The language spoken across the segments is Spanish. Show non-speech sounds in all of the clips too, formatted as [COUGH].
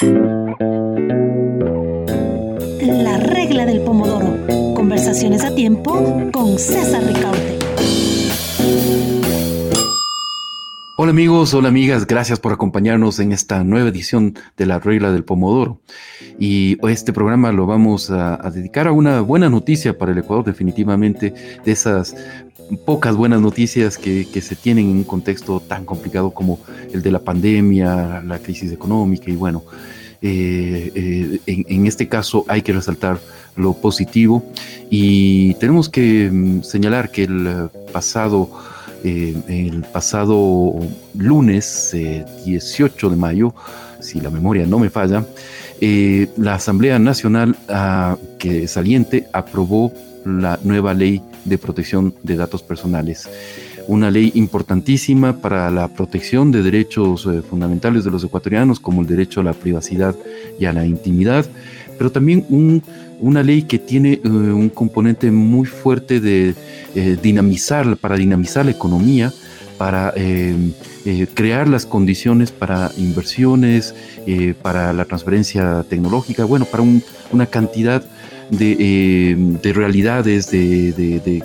La regla del pomodoro. Conversaciones a tiempo con César Ricaute. Hola amigos, hola amigas, gracias por acompañarnos en esta nueva edición de la regla del pomodoro. Y este programa lo vamos a, dedicar a una buena noticia para el Ecuador, definitivamente, de esas pocas buenas noticias que, se tienen en un contexto tan complicado como el de la pandemia, la crisis económica y bueno, eh, eh, en, este caso hay que resaltar lo positivo. Y tenemos que mm, señalar que el pasado, eh, el pasado lunes 18 de mayo, si la memoria no me falla, la Asamblea Nacional ah, que saliente aprobó la nueva ley de protección de datos personales. Una ley importantísima para la protección de derechos eh, fundamentales de los ecuatorianos, como el derecho a la privacidad y a la intimidad, pero también una ley que tiene eh, un componente muy fuerte de eh, dinamizar, para dinamizar la economía, para crear las condiciones para inversiones, para la transferencia tecnológica, bueno, para una cantidad de, realidades, de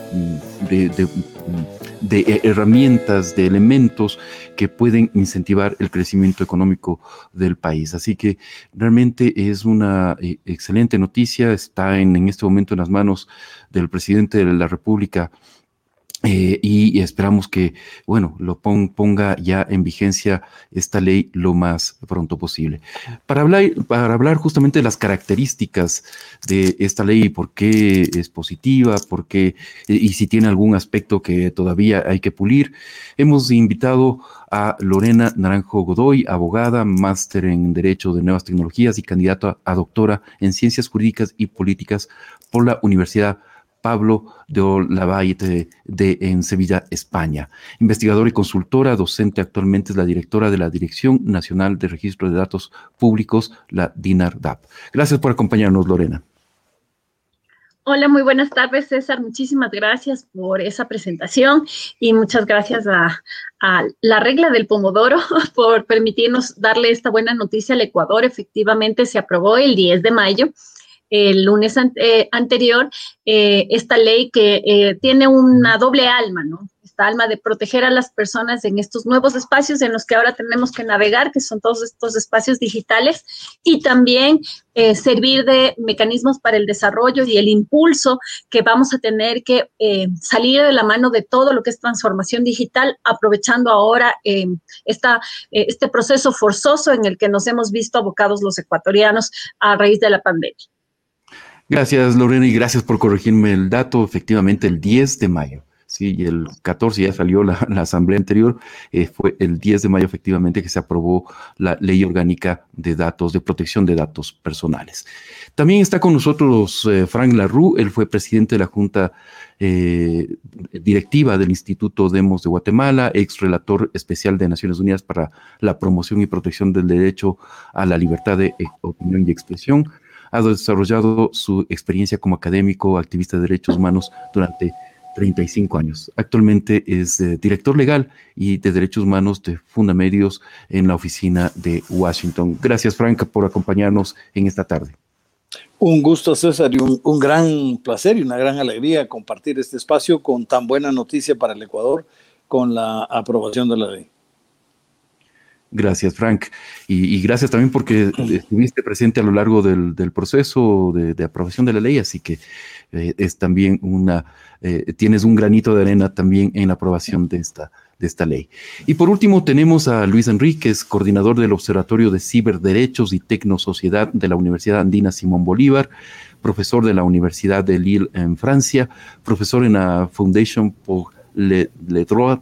eh, herramientas, de elementos que pueden incentivar el crecimiento económico del país. Así que realmente es una eh, excelente noticia, está en, en este momento en las manos del presidente de la República eh, y esperamos que, bueno, lo ponga ya en vigencia esta ley lo más pronto posible. Para hablar, para hablar justamente de las características de esta ley, por qué es positiva, por qué, y si tiene algún aspecto que todavía hay que pulir, hemos invitado a Lorena Naranjo Godoy, abogada, máster en Derecho de Nuevas Tecnologías y candidata a doctora en Ciencias Jurídicas y Políticas por la Universidad Pablo de Olavalle de, en Sevilla, España. Investigadora y consultora, docente actualmente es la directora de la Dirección Nacional de Registro de Datos Públicos, la DINARDAP. Gracias por acompañarnos, Lorena. Hola, muy buenas tardes, César. Muchísimas gracias por esa presentación y muchas gracias a, a, la regla del Pomodoro [LAUGHS] por permitirnos darle esta buena noticia al Ecuador. Efectivamente, se aprobó el 10 de mayo el lunes eh, anterior eh, esta ley que eh, tiene una doble alma, ¿no? Esta alma de proteger a las personas en estos nuevos espacios en los que ahora tenemos que navegar, que son todos estos espacios digitales, y también servir de mecanismos para el desarrollo y el impulso que vamos a tener que salir de la mano de todo lo que es transformación digital, aprovechando ahora esta, este proceso forzoso en el que nos hemos visto abocados los ecuatorianos a raíz de la pandemia. Gracias, Lorena, y gracias por corregirme el dato. Efectivamente, el 10 de mayo. Sí, y el 14 ya salió [LAUGHS] la, asamblea anterior, eh, fue el 10 de mayo efectivamente que se aprobó la ley orgánica de datos, de protección de datos personales. También está con nosotros eh, Frank Larue, él fue presidente de la Junta eh, Directiva del Instituto Demos de Guatemala, ex relator especial de Naciones Unidas para la promoción y protección del derecho a la libertad de opinión y expresión ha desarrollado su experiencia como académico, activista de derechos humanos durante 35 años. Actualmente es eh, director legal y de derechos humanos de Fundamedios en la oficina de Washington. Gracias, Franca, por acompañarnos en esta tarde. Un gusto, César, y un, un, gran placer y una gran alegría compartir este espacio con tan buena noticia para el Ecuador con la aprobación de la ley. Gracias, Frank. Y, gracias también porque estuviste presente a lo largo del, proceso de, aprobación de la ley, así que eh, es también una, eh, tienes un granito de arena también en la aprobación de esta, de esta ley. Y por último tenemos a Luis Enríquez, coordinador del Observatorio de Ciberderechos y Tecnosociedad de la Universidad Andina Simón Bolívar, profesor de la Universidad de Lille en Francia, profesor en la Foundation pour le, le Droit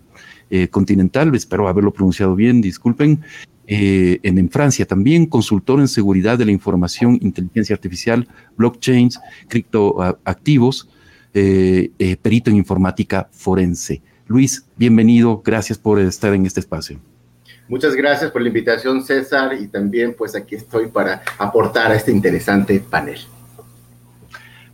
eh, continental, espero haberlo pronunciado bien, disculpen, eh, en, Francia también, consultor en seguridad de la información, inteligencia artificial, blockchains, criptoactivos, eh, perito en informática forense. Luis, bienvenido, gracias por estar en este espacio. Muchas gracias por la invitación, César, y también pues aquí estoy para aportar a este interesante panel.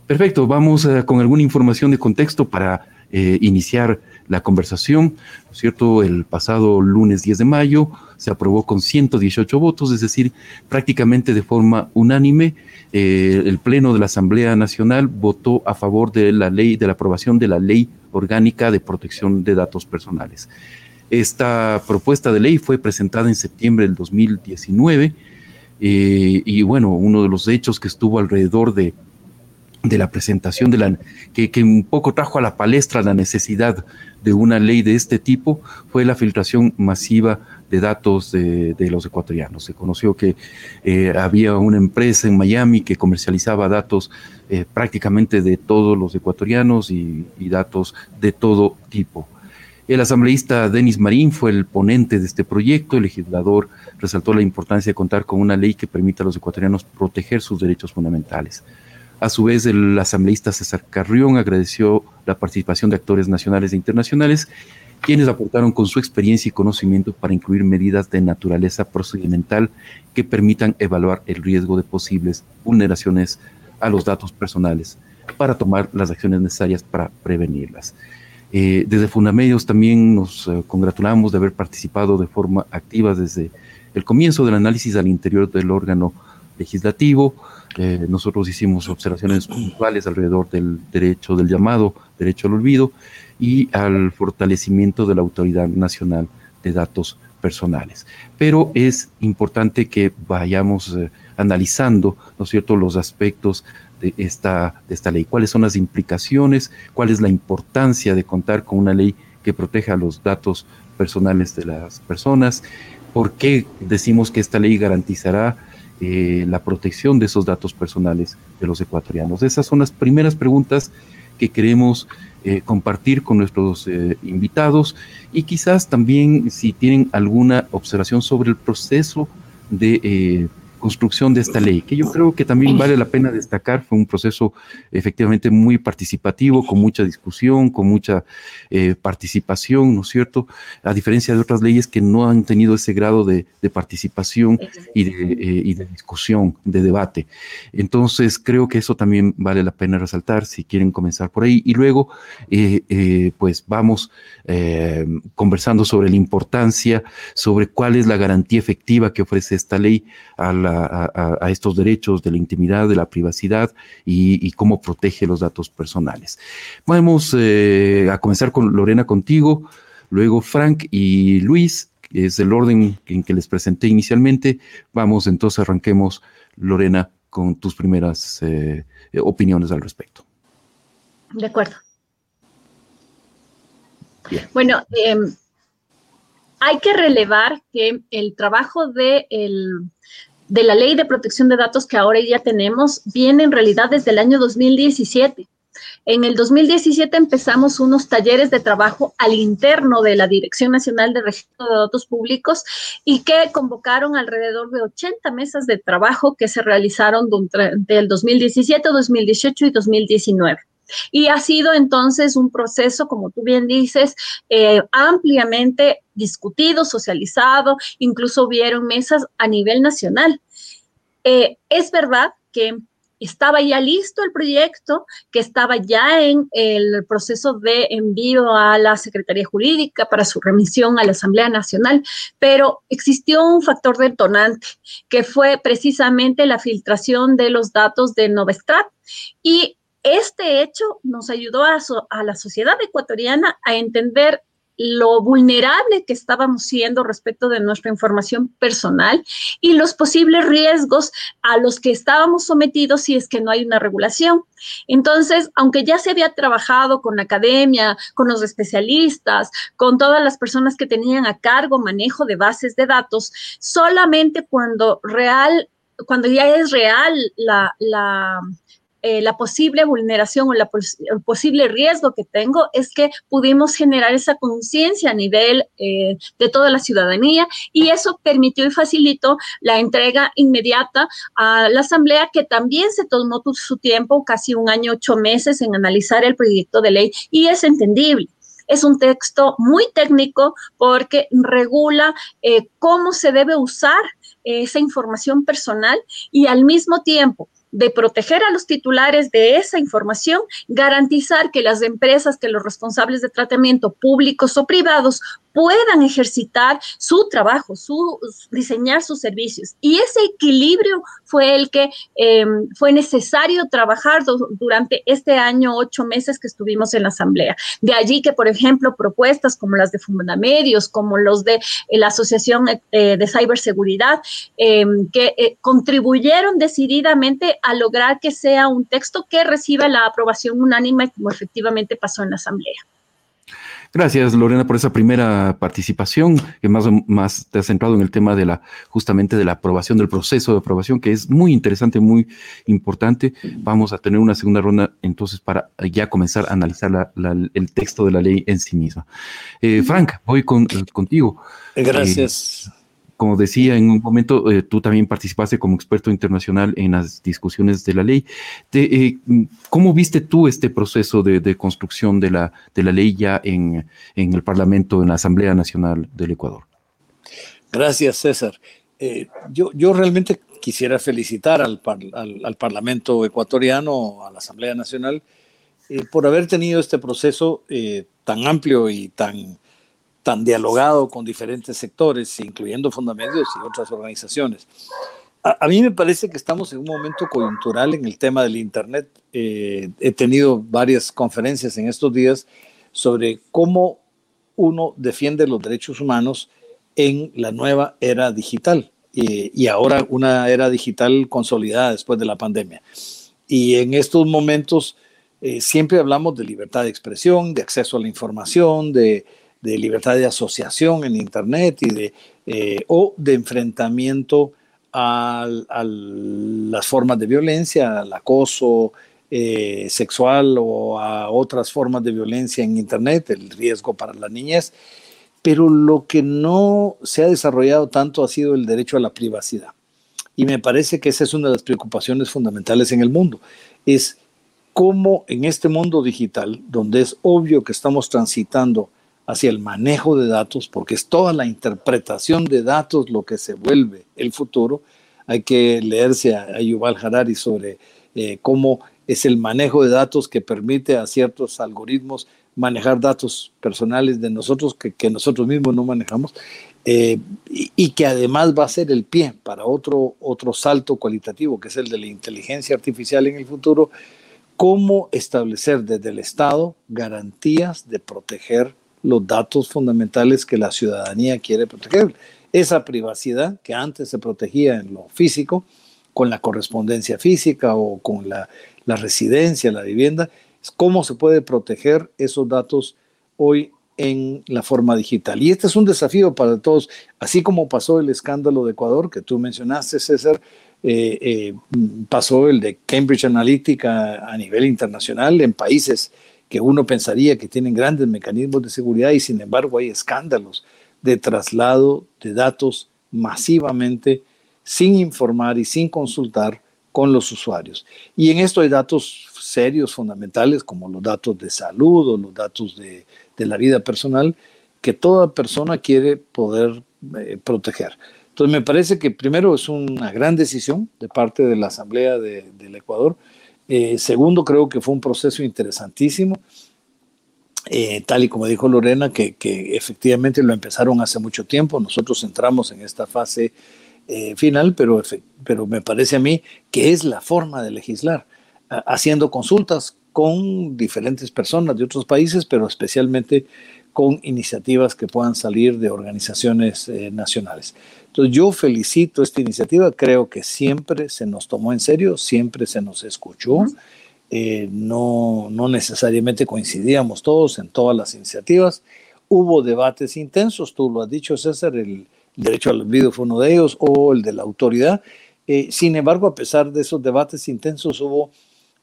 Perfecto, vamos con alguna información de contexto para iniciar la conversación, ¿no es cierto? El pasado lunes 10 de mayo se aprobó con 118 votos, es decir, prácticamente de forma unánime, eh, el Pleno de la Asamblea Nacional votó a favor de la ley, de la aprobación de la ley orgánica de protección de datos personales. Esta propuesta de ley fue presentada en septiembre del 2019 eh, y bueno, uno de los hechos que estuvo alrededor de de la presentación de la que, que, un poco trajo a la palestra la necesidad de una ley de este tipo fue la filtración masiva de datos de, los ecuatorianos. Se conoció que eh, había una empresa en Miami que comercializaba datos eh, prácticamente de todos los ecuatorianos y, y, datos de todo tipo. El asambleísta Denis Marín fue el ponente de este proyecto. El legislador resaltó la importancia de contar con una ley que permita a los ecuatorianos proteger sus derechos fundamentales. A su vez, el asambleísta César Carrión agradeció la participación de actores nacionales e internacionales, quienes aportaron con su experiencia y conocimiento para incluir medidas de naturaleza procedimental que permitan evaluar el riesgo de posibles vulneraciones a los datos personales para tomar las acciones necesarias para prevenirlas. Eh, desde Fundamedios también nos eh, congratulamos de haber participado de forma activa desde el comienzo del análisis al interior del órgano legislativo, nosotros hicimos observaciones puntuales alrededor del derecho, del llamado derecho al olvido y al fortalecimiento de la Autoridad Nacional de Datos Personales. Pero es importante que vayamos eh, analizando, ¿no es cierto?, los aspectos de esta, de esta ley. ¿Cuáles son las implicaciones? ¿Cuál es la importancia de contar con una ley que proteja los datos personales de las personas? ¿Por qué decimos que esta ley garantizará eh, la protección de esos datos personales de los ecuatorianos. Esas son las primeras preguntas que queremos eh, compartir con nuestros eh, invitados y quizás también si tienen alguna observación sobre el proceso de construcción de esta ley, que yo creo que también vale la pena destacar, fue un proceso efectivamente muy participativo, con mucha discusión, con mucha eh, participación, ¿no es cierto? A diferencia de otras leyes que no han tenido ese grado de, participación y de, eh, y de, discusión, de debate. Entonces, creo que eso también vale la pena resaltar, si quieren comenzar por ahí. Y luego, eh, pues vamos conversando sobre la importancia, sobre cuál es la garantía efectiva que ofrece esta ley a la a, estos derechos de la intimidad, de la privacidad y, cómo protege los datos personales. Vamos eh, a comenzar con Lorena contigo, luego Frank y Luis, que es el orden en que les presenté inicialmente. Vamos, entonces arranquemos, Lorena, con tus primeras eh, opiniones al respecto. De acuerdo. Bueno, em, hay que relevar que el trabajo de el, de la ley de protección de datos que ahora ya tenemos viene en realidad desde el año 2017. En el 2017 empezamos unos talleres de trabajo al interno de la Dirección Nacional de Registro de Datos Públicos y que convocaron alrededor de 80 mesas de trabajo que se realizaron durante el 2017, 2018 y 2019. Y ha sido entonces un proceso, como tú bien dices, eh, ampliamente discutido, socializado, incluso hubieron mesas a nivel nacional. Eh, es verdad que estaba ya listo el proyecto, que estaba ya en el proceso de envío a la Secretaría Jurídica para su remisión a la Asamblea Nacional, pero existió un factor detonante, que fue precisamente la filtración de los datos de Novestrat. Y este hecho nos ayudó a, a la sociedad ecuatoriana a entender lo vulnerable que estábamos siendo respecto de nuestra información personal y los posibles riesgos a los que estábamos sometidos si es que no hay una regulación. Entonces, aunque ya se había trabajado con la academia, con los especialistas, con todas las personas que tenían a cargo manejo de bases de datos, solamente cuando real, cuando ya es real la, la eh, la posible vulneración o el posible riesgo que tengo es que pudimos generar esa conciencia a nivel eh, de toda la ciudadanía y eso permitió y facilitó la entrega inmediata a la Asamblea que también se tomó su tiempo, casi un año, ocho meses en analizar el proyecto de ley y es entendible. Es un texto muy técnico porque regula eh, cómo se debe usar esa información personal y al mismo tiempo de proteger a los titulares de esa información, garantizar que las empresas, que los responsables de tratamiento públicos o privados puedan ejercitar su trabajo, su, diseñar sus servicios. Y ese equilibrio fue el que em, fue necesario trabajar durante este año, ocho meses que estuvimos en la Asamblea. De allí que, por ejemplo, propuestas como las de Fundamedios, como los de eh, la Asociación eh, de Ciberseguridad, em, que eh, contribuyeron decididamente a lograr que sea un texto que reciba la aprobación unánime, como efectivamente pasó en la Asamblea. Gracias, Lorena, por esa primera participación, que más, más te has centrado en el tema de la, justamente de la aprobación, del proceso de aprobación, que es muy interesante, muy importante. Vamos a tener una segunda ronda entonces para ya comenzar a analizar el texto de la ley en sí misma. Eh, Frank, voy con, contigo. Gracias. Eh, como decía en un momento, eh, tú también participaste como experto internacional en las discusiones de la ley. Eh, ¿Cómo viste tú este proceso de, construcción de la, de la ley ya en, el Parlamento, en la Asamblea Nacional del Ecuador? Gracias, César. Eh, yo, yo realmente quisiera felicitar al, al, Parlamento ecuatoriano, a la Asamblea Nacional, por haber tenido este proceso tan amplio y tan tan dialogado con diferentes sectores, incluyendo Fundamedios y otras organizaciones. A, mí me parece que estamos en un momento coyuntural en el tema del Internet. Eh, he tenido varias conferencias en estos días sobre cómo uno defiende los derechos humanos en la nueva era digital y ahora una era digital consolidada después de la pandemia. Y en estos momentos eh, siempre hablamos de libertad de expresión, de acceso a la información, de de libertad de asociación en Internet y de, eh, o de enfrentamiento a, las formas de violencia, al acoso eh, sexual o a otras formas de violencia en Internet, el riesgo para la niñez. Pero lo que no se ha desarrollado tanto ha sido el derecho a la privacidad. Y me parece que esa es una de las preocupaciones fundamentales en el mundo. Es cómo en este mundo digital, donde es obvio que estamos transitando hacia el manejo de datos, porque es toda la interpretación de datos lo que se vuelve el futuro. Hay que leerse a, Yuval Harari sobre eh, cómo es el manejo de datos que permite a ciertos algoritmos manejar datos personales de nosotros que, nosotros mismos no manejamos eh, y, que además va a ser el pie para otro, otro salto cualitativo, que es el de la inteligencia artificial en el futuro, cómo establecer desde el Estado garantías de proteger los datos fundamentales que la ciudadanía quiere proteger. Esa privacidad que antes se protegía en lo físico, con la correspondencia física o con la, residencia, la vivienda, es cómo se puede proteger esos datos hoy en la forma digital. Y este es un desafío para todos, así como pasó el escándalo de Ecuador que tú mencionaste, César, eh, eh, pasó el de Cambridge Analytica a nivel internacional en países que uno pensaría que tienen grandes mecanismos de seguridad y sin embargo hay escándalos de traslado de datos masivamente sin informar y sin consultar con los usuarios. Y en esto hay datos serios, fundamentales, como los datos de salud o los datos de, la vida personal, que toda persona quiere poder eh, proteger. Entonces me parece que primero es una gran decisión de parte de la Asamblea del Ecuador eh, segundo, creo que fue un proceso interesantísimo, eh, tal y como dijo Lorena, que, efectivamente lo empezaron hace mucho tiempo. Nosotros entramos en esta fase eh, final, pero, pero me parece a mí que es la forma de legislar, haciendo consultas con diferentes personas de otros países, pero especialmente con iniciativas que puedan salir de organizaciones nacionales. Entonces yo felicito esta iniciativa, creo que siempre se nos tomó en serio, siempre se nos escuchó, eh, no, no necesariamente coincidíamos todos en todas las iniciativas, hubo debates intensos, tú lo has dicho César, el derecho al olvido fue uno de ellos, o el de la autoridad, eh, sin embargo, a pesar de esos debates intensos, hubo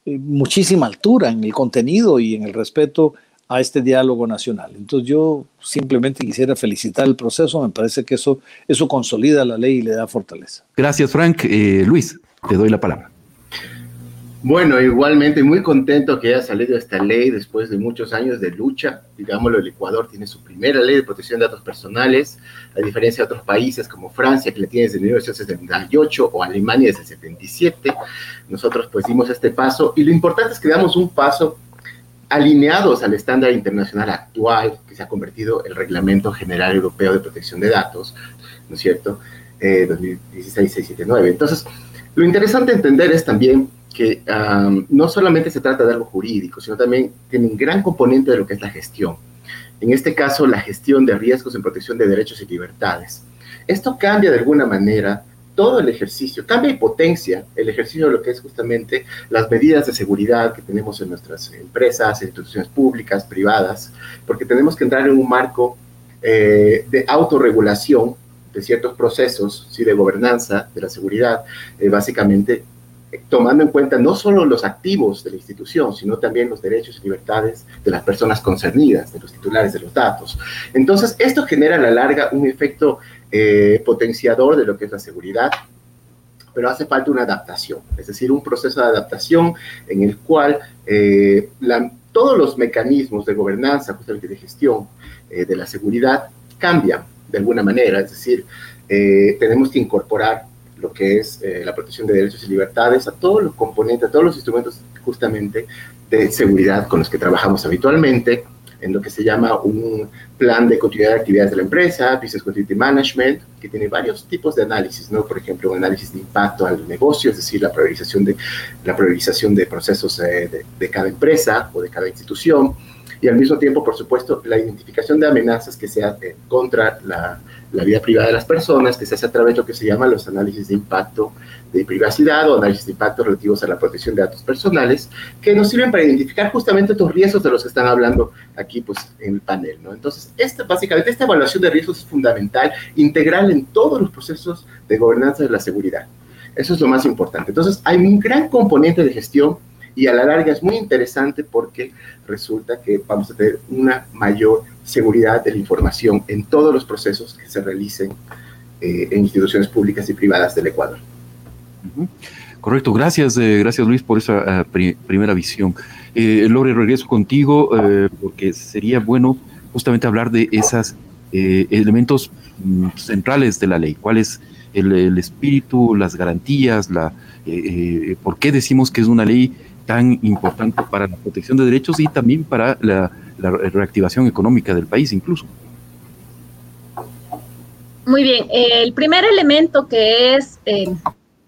eh, muchísima altura en el contenido y en el respeto a este diálogo nacional. Entonces yo simplemente quisiera felicitar el proceso, me parece que eso, eso consolida la ley y le da fortaleza. Gracias, Frank. Eh, Luis, te doy la palabra. Bueno, igualmente muy contento que haya salido esta ley después de muchos años de lucha. Digámoslo, el Ecuador tiene su primera ley de protección de datos personales, a diferencia de otros países como Francia, que la tiene desde 1978, o Alemania desde el 77. Nosotros pues dimos este paso y lo importante es que damos un paso alineados al estándar internacional actual, que se ha convertido el Reglamento General Europeo de Protección de Datos, ¿no es cierto? Eh, 2016-679. Entonces, lo interesante entender es también que no solamente se trata de algo jurídico, sino también tiene un gran componente de lo que es la gestión. En este caso, la gestión de riesgos en protección de derechos y libertades. Esto cambia de alguna manera todo el ejercicio, cambia y potencia el ejercicio de lo que es justamente las medidas de seguridad que tenemos en nuestras empresas, instituciones públicas, privadas, porque tenemos que entrar en un marco eh, de autorregulación de ciertos procesos, ¿sí? de gobernanza, de la seguridad, eh, básicamente eh, tomando en cuenta no solo los activos de la institución, sino también los derechos y libertades de las personas concernidas, de los titulares de los datos. Entonces, esto genera a la larga un efecto eh, potenciador de lo que es la seguridad, pero hace falta una adaptación, es decir, un proceso de adaptación en el cual eh, todos los mecanismos de gobernanza, justamente de gestión de la seguridad, cambian de alguna manera, es decir, tenemos que incorporar lo que es la protección de derechos y libertades a todos los componentes, a todos los instrumentos justamente de seguridad con los que trabajamos habitualmente, en lo que se llama un plan de continuidad de actividades de la empresa, Business Continuity Management, que tiene varios tipos de análisis, ¿no? Por ejemplo, un análisis de impacto al negocio, es decir, la priorización de, la priorización de procesos eh, de, de cada empresa o de cada institución, y al mismo tiempo, por supuesto, la identificación de amenazas que se hace contra la, la vida privada de las personas, que se hace a través de lo que se llama los análisis de impacto de privacidad o análisis de impacto relativos a la protección de datos personales, que nos sirven para identificar justamente estos riesgos de los que están hablando aquí pues, en el panel. ¿no? Entonces, esta, básicamente esta evaluación de riesgos es fundamental, integral en todos los procesos de gobernanza de la seguridad. Eso es lo más importante. Entonces, hay un gran componente de gestión y a la larga es muy interesante porque resulta que vamos a tener una mayor seguridad de la información en todos los procesos que se realicen eh, en instituciones públicas y privadas del Ecuador. Correcto, gracias, eh, gracias Luis por esa uh, primera visión. Eh, Lore, regreso contigo eh, porque sería bueno justamente hablar de esos eh, elementos mm, centrales de la ley. ¿Cuál es el, el espíritu, las garantías, la, por qué decimos que es una ley tan importante para la protección de derechos y también para la, reactivación económica del país incluso. Muy bien, el primer elemento que es eh,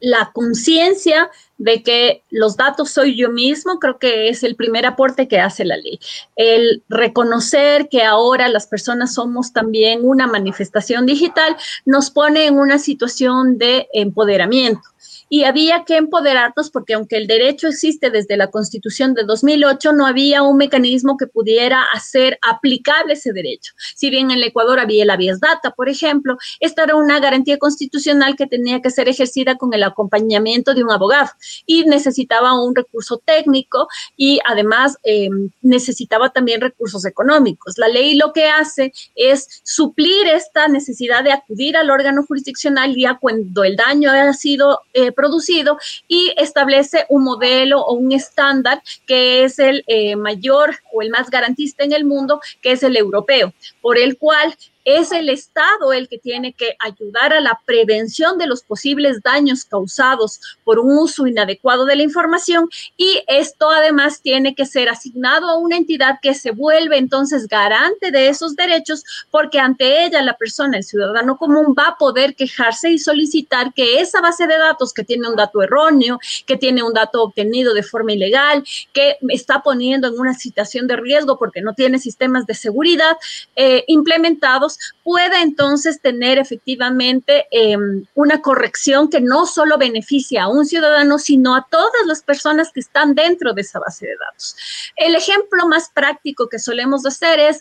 la conciencia de que los datos soy yo mismo, creo que es el primer aporte que hace la ley. El reconocer que ahora las personas somos también una manifestación digital nos pone en una situación de empoderamiento y había que empoderarnos porque aunque el derecho existe desde la Constitución de 2008, no había un mecanismo que pudiera hacer aplicable ese derecho. Si bien en el Ecuador había la Vies Data, por ejemplo, esta era una garantía constitucional que tenía que ser ejercida con el acompañamiento de un abogado y necesitaba un recurso técnico y además eh, necesitaba también recursos económicos. La ley lo que hace es suplir esta necesidad de acudir al órgano jurisdiccional ya cuando el daño ha sido eh, producido y establece un modelo o un estándar que es el eh, mayor o el más garantista en el mundo, que es el europeo, por el cual es el Estado el que tiene que ayudar a la prevención de los posibles daños causados por un uso inadecuado de la información y esto además tiene que ser asignado a una entidad que se vuelve entonces garante de esos derechos porque ante ella la persona, el ciudadano común, va a poder quejarse y solicitar que esa base de datos que tiene un dato erróneo, que tiene un dato obtenido de forma ilegal, que está poniendo en una situación de riesgo porque no tiene sistemas de seguridad eh, implementados, pueda entonces tener efectivamente eh, una corrección que no solo beneficia a un ciudadano, sino a todas las personas que están dentro de esa base de datos. El ejemplo más práctico que solemos hacer es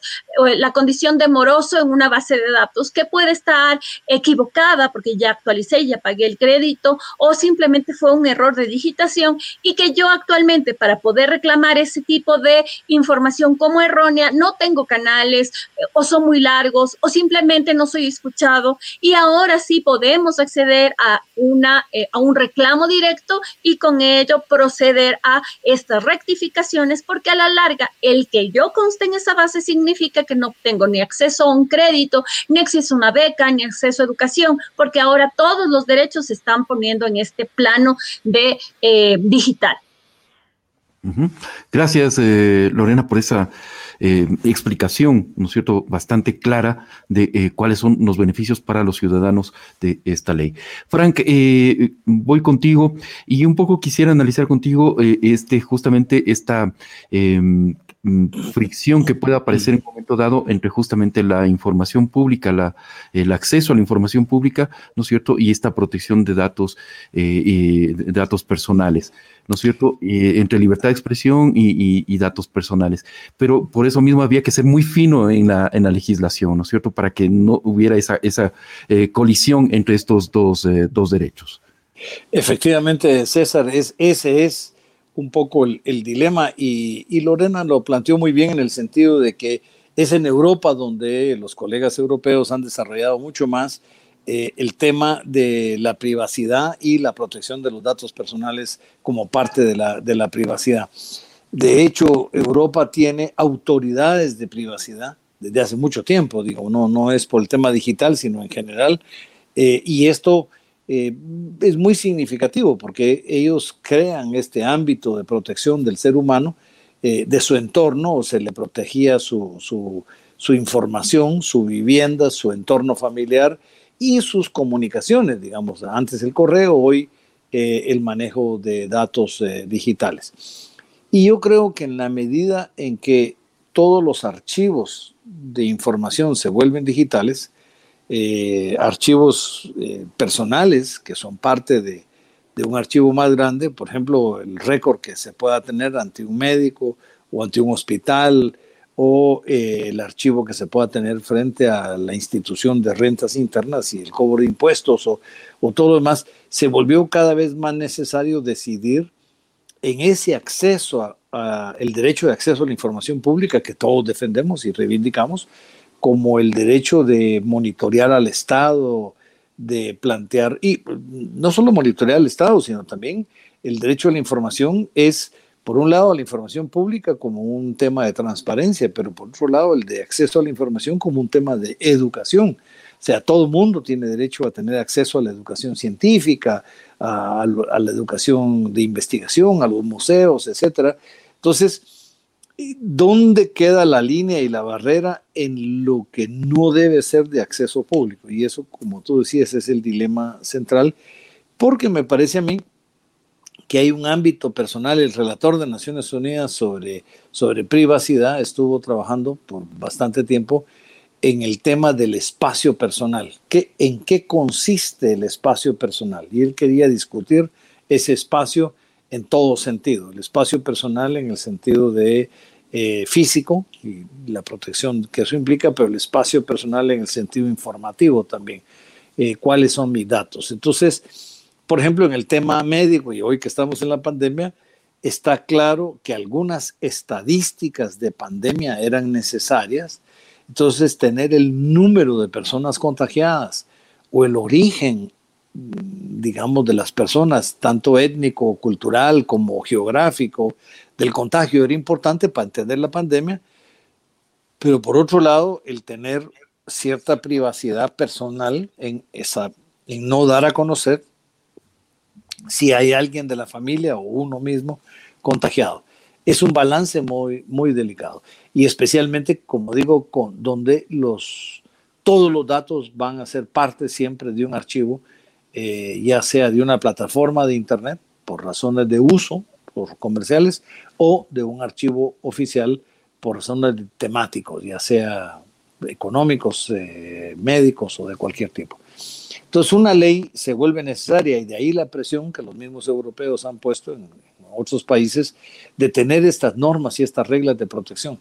la condición de moroso en una base de datos que puede estar equivocada porque ya actualicé, ya pagué el crédito o simplemente fue un error de digitación y que yo actualmente para poder reclamar ese tipo de información como errónea no tengo canales eh, o son muy largos o simplemente no soy escuchado y ahora sí podemos acceder a, una, eh, a un reclamo directo y con ello proceder a estas rectificaciones porque a la larga el que yo conste en esa base significa que no tengo ni acceso a un crédito, ni acceso a una beca, ni acceso a educación, porque ahora todos los derechos se están poniendo en este plano de eh, digital. Gracias, eh, Lorena, por esa eh, explicación, ¿no es cierto?, bastante clara de eh, cuáles son los beneficios para los ciudadanos de esta ley. Frank, voy contigo y un poco quisiera analizar contigo este, justamente esta em, fricción que pueda aparecer en un momento dado entre justamente la información pública, la, el acceso a la información pública, ¿no es cierto? Y esta protección de datos, eh, datos personales, ¿no es cierto? entre libertad de expresión y, datos personales. Pero por eso mismo había que ser muy fino en la, en la legislación, ¿no es cierto? Para que no hubiera esa, esa eh, colisión entre estos dos, eh, dos derechos. Efectivamente, César, es, ese es un poco el, dilema y, Lorena lo planteó muy bien en el sentido de que es en Europa donde los colegas europeos han desarrollado mucho más eh, el tema de la privacidad y la protección de los datos personales como parte de la, de la privacidad. De hecho, Europa tiene autoridades de privacidad desde hace mucho tiempo, digo, no, no es por el tema digital, sino en general, eh, y esto eh, es muy significativo porque ellos crean este ámbito de protección del ser humano, eh, de su entorno, o se le protegía su, su, información, su vivienda, su entorno familiar y sus comunicaciones, digamos, antes el correo, hoy eh, el manejo de datos digitales. Y yo creo que en la medida en que todos los archivos de información se vuelven digitales, eh, archivos eh, personales que son parte de, un archivo más grande, por ejemplo, el récord que se pueda tener ante un médico o ante un hospital o eh, el archivo que se pueda tener frente a la institución de rentas internas y el cobro de impuestos o, todo lo demás, se volvió cada vez más necesario decidir en ese acceso a, el derecho de acceso a la información pública que todos defendemos y reivindicamos, como el derecho de monitorear al Estado, de plantear, y no solo monitorear al Estado, sino también el derecho a la información es, por un lado, la información pública como un tema de transparencia, pero por otro lado, el de acceso a la información como un tema de educación. O sea, todo mundo tiene derecho a tener acceso a la educación científica, a, a la educación de investigación, a los museos, etc. Entonces, ¿Dónde queda la línea y la barrera en lo que no debe ser de acceso público? Y eso, como tú decías, es el dilema central, porque me parece a mí que hay un ámbito personal. El relator de Naciones Unidas sobre, sobre privacidad estuvo trabajando por bastante tiempo en el tema del espacio personal. ¿Qué, ¿En qué consiste el espacio personal? Y él quería discutir ese espacio en todo sentido, el espacio personal en el sentido de eh, físico y la protección que eso implica, pero el espacio personal en el sentido informativo también, eh, cuáles son mis datos. Entonces, por ejemplo, en el tema médico, y hoy que estamos en la pandemia, está claro que algunas estadísticas de pandemia eran necesarias, entonces tener el número de personas contagiadas o el origen digamos, de las personas, tanto étnico, cultural como geográfico, del contagio era importante para entender la pandemia, pero por otro lado, el tener cierta privacidad personal en, esa, en no dar a conocer si hay alguien de la familia o uno mismo contagiado. Es un balance muy, muy delicado y especialmente, como digo, con, donde los, todos los datos van a ser parte siempre de un archivo eh, ya sea de una plataforma de Internet por razones de uso, por comerciales, o de un archivo oficial por razones temáticos, ya sea económicos, eh, médicos o de cualquier tipo. Entonces una ley se vuelve necesaria y de ahí la presión que los mismos europeos han puesto en, otros países de tener estas normas y estas reglas de protección,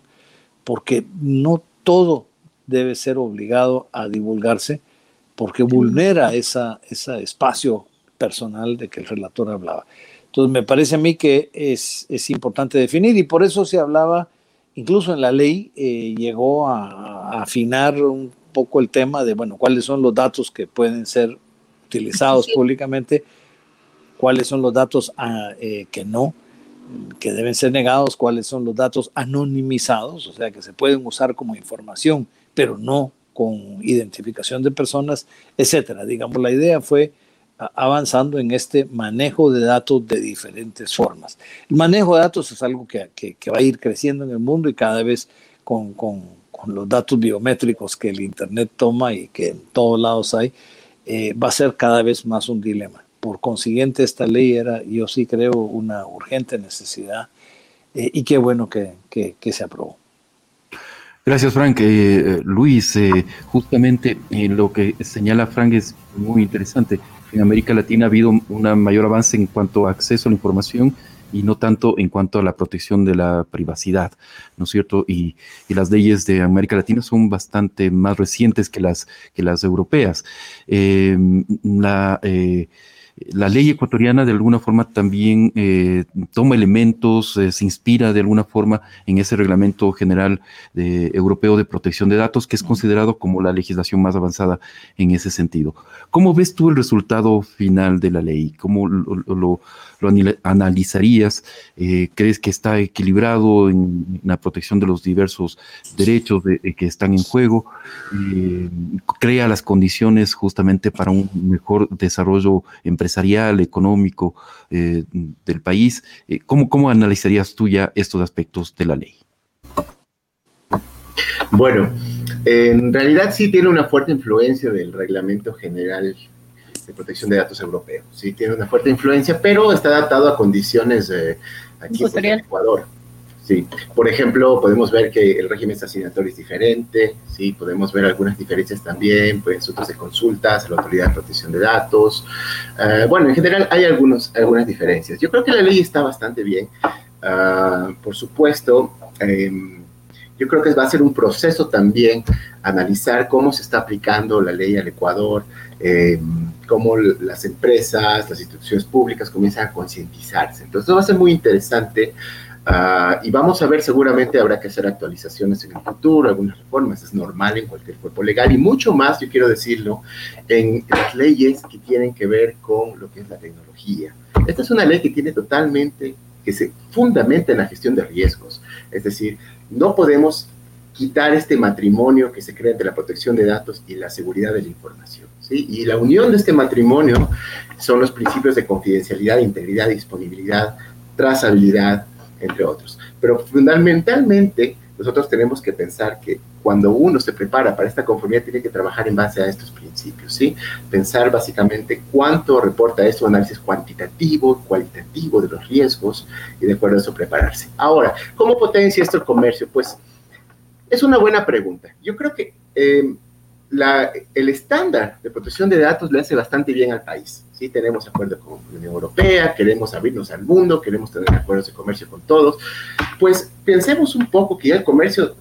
porque no todo debe ser obligado a divulgarse porque vulnera esa, ese espacio personal de que el relator hablaba. Entonces, me parece a mí que es, es importante definir y por eso se hablaba, incluso en la ley, eh, llegó a, afinar poco el tema de, bueno, cuáles son los datos que pueden ser utilizados públicamente, cuáles son los datos ah, eh, que no, que deben ser negados, cuáles son los datos anonimizados, o sea, que se pueden usar como información, pero no con identificación de personas, etcétera. Digamos, la idea fue avanzando en este manejo de datos de diferentes formas. El manejo de datos es algo que, que, va a ir creciendo en el mundo y cada vez con, con, con, los datos biométricos que el Internet toma y que en todos lados hay, eh, va a ser cada vez más un dilema. Por consiguiente, esta ley era, yo sí creo, una urgente necesidad eh, y qué bueno que, que, se aprobó. Gracias, Frank. Eh, Luis, justamente lo que señala Frank es muy interesante en América Latina ha habido un mayor avance en cuanto a acceso a la información y no tanto en cuanto a la protección de la privacidad, ¿no es cierto? Y, las leyes de América Latina son bastante más recientes que las, que las europeas. Eh, la, eh, la ley ecuatoriana de alguna forma también eh, toma elementos, eh, se inspira de alguna forma en ese reglamento general europeo de protección de datos, que es considerado como la legislación más avanzada en ese sentido. ¿Cómo ves tú el resultado final de la ley? ¿Cómo lo, analizarías? Eh, ¿Crees que está equilibrado en, la protección de los diversos derechos que están en juego? ¿Crea las condiciones justamente para un mejor desarrollo empresarial? económico eh, del país. Eh, ¿cómo, ¿Cómo analizarías tú ya estos aspectos de la ley? Bueno, en realidad sí tiene una fuerte influencia del Reglamento General de Protección de Datos Europeo. Sí tiene una fuerte influencia, pero está adaptado a condiciones eh, aquí en Ecuador. Sí, por ejemplo, podemos ver que el régimen sancionatorio es diferente, sí, podemos ver algunas diferencias también, pues otros de consultas, la Autoridad de Protección de Datos. Eh, bueno, en general hay algunos, algunas diferencias. Yo creo que la ley está bastante bien. Ah, por supuesto, em, yo creo que va a ser un proceso también analizar cómo se está aplicando la ley al Ecuador, em, cómo las empresas, las instituciones públicas comienzan a concientizarse. Entonces, va a ser muy interesante. Ah, y vamos a ver, seguramente habrá que hacer actualizaciones en el futuro, algunas reformas, es normal en cualquier cuerpo legal y mucho más, yo quiero decirlo, en las leyes que tienen que ver con lo que es la tecnología. Esta es una ley que tiene totalmente, que se fundamenta en la gestión de riesgos, es decir, no podemos quitar este matrimonio que se crea entre la protección de datos y la seguridad de la información. Y la unión de este matrimonio son los principios de confidencialidad, integridad, disponibilidad, trazabilidad, entre otros. Pero fundamentalmente nosotros tenemos que pensar que cuando uno se prepara para esta conformidad tiene que trabajar en base a estos principios, ¿sí? Pensar básicamente cuánto reporta esto, análisis cuantitativo, cualitativo de los riesgos y de acuerdo a eso prepararse. Ahora, ¿cómo potencia esto el comercio? Pues es una buena pregunta. Yo creo que eh, el estándar de protección de datos le hace bastante bien al país. ¿sí? Tenemos acuerdos con la Unión Europea, queremos abrirnos al mundo, queremos tener acuerdos de comercio con todos. Pues pensemos un poco que ya el comercio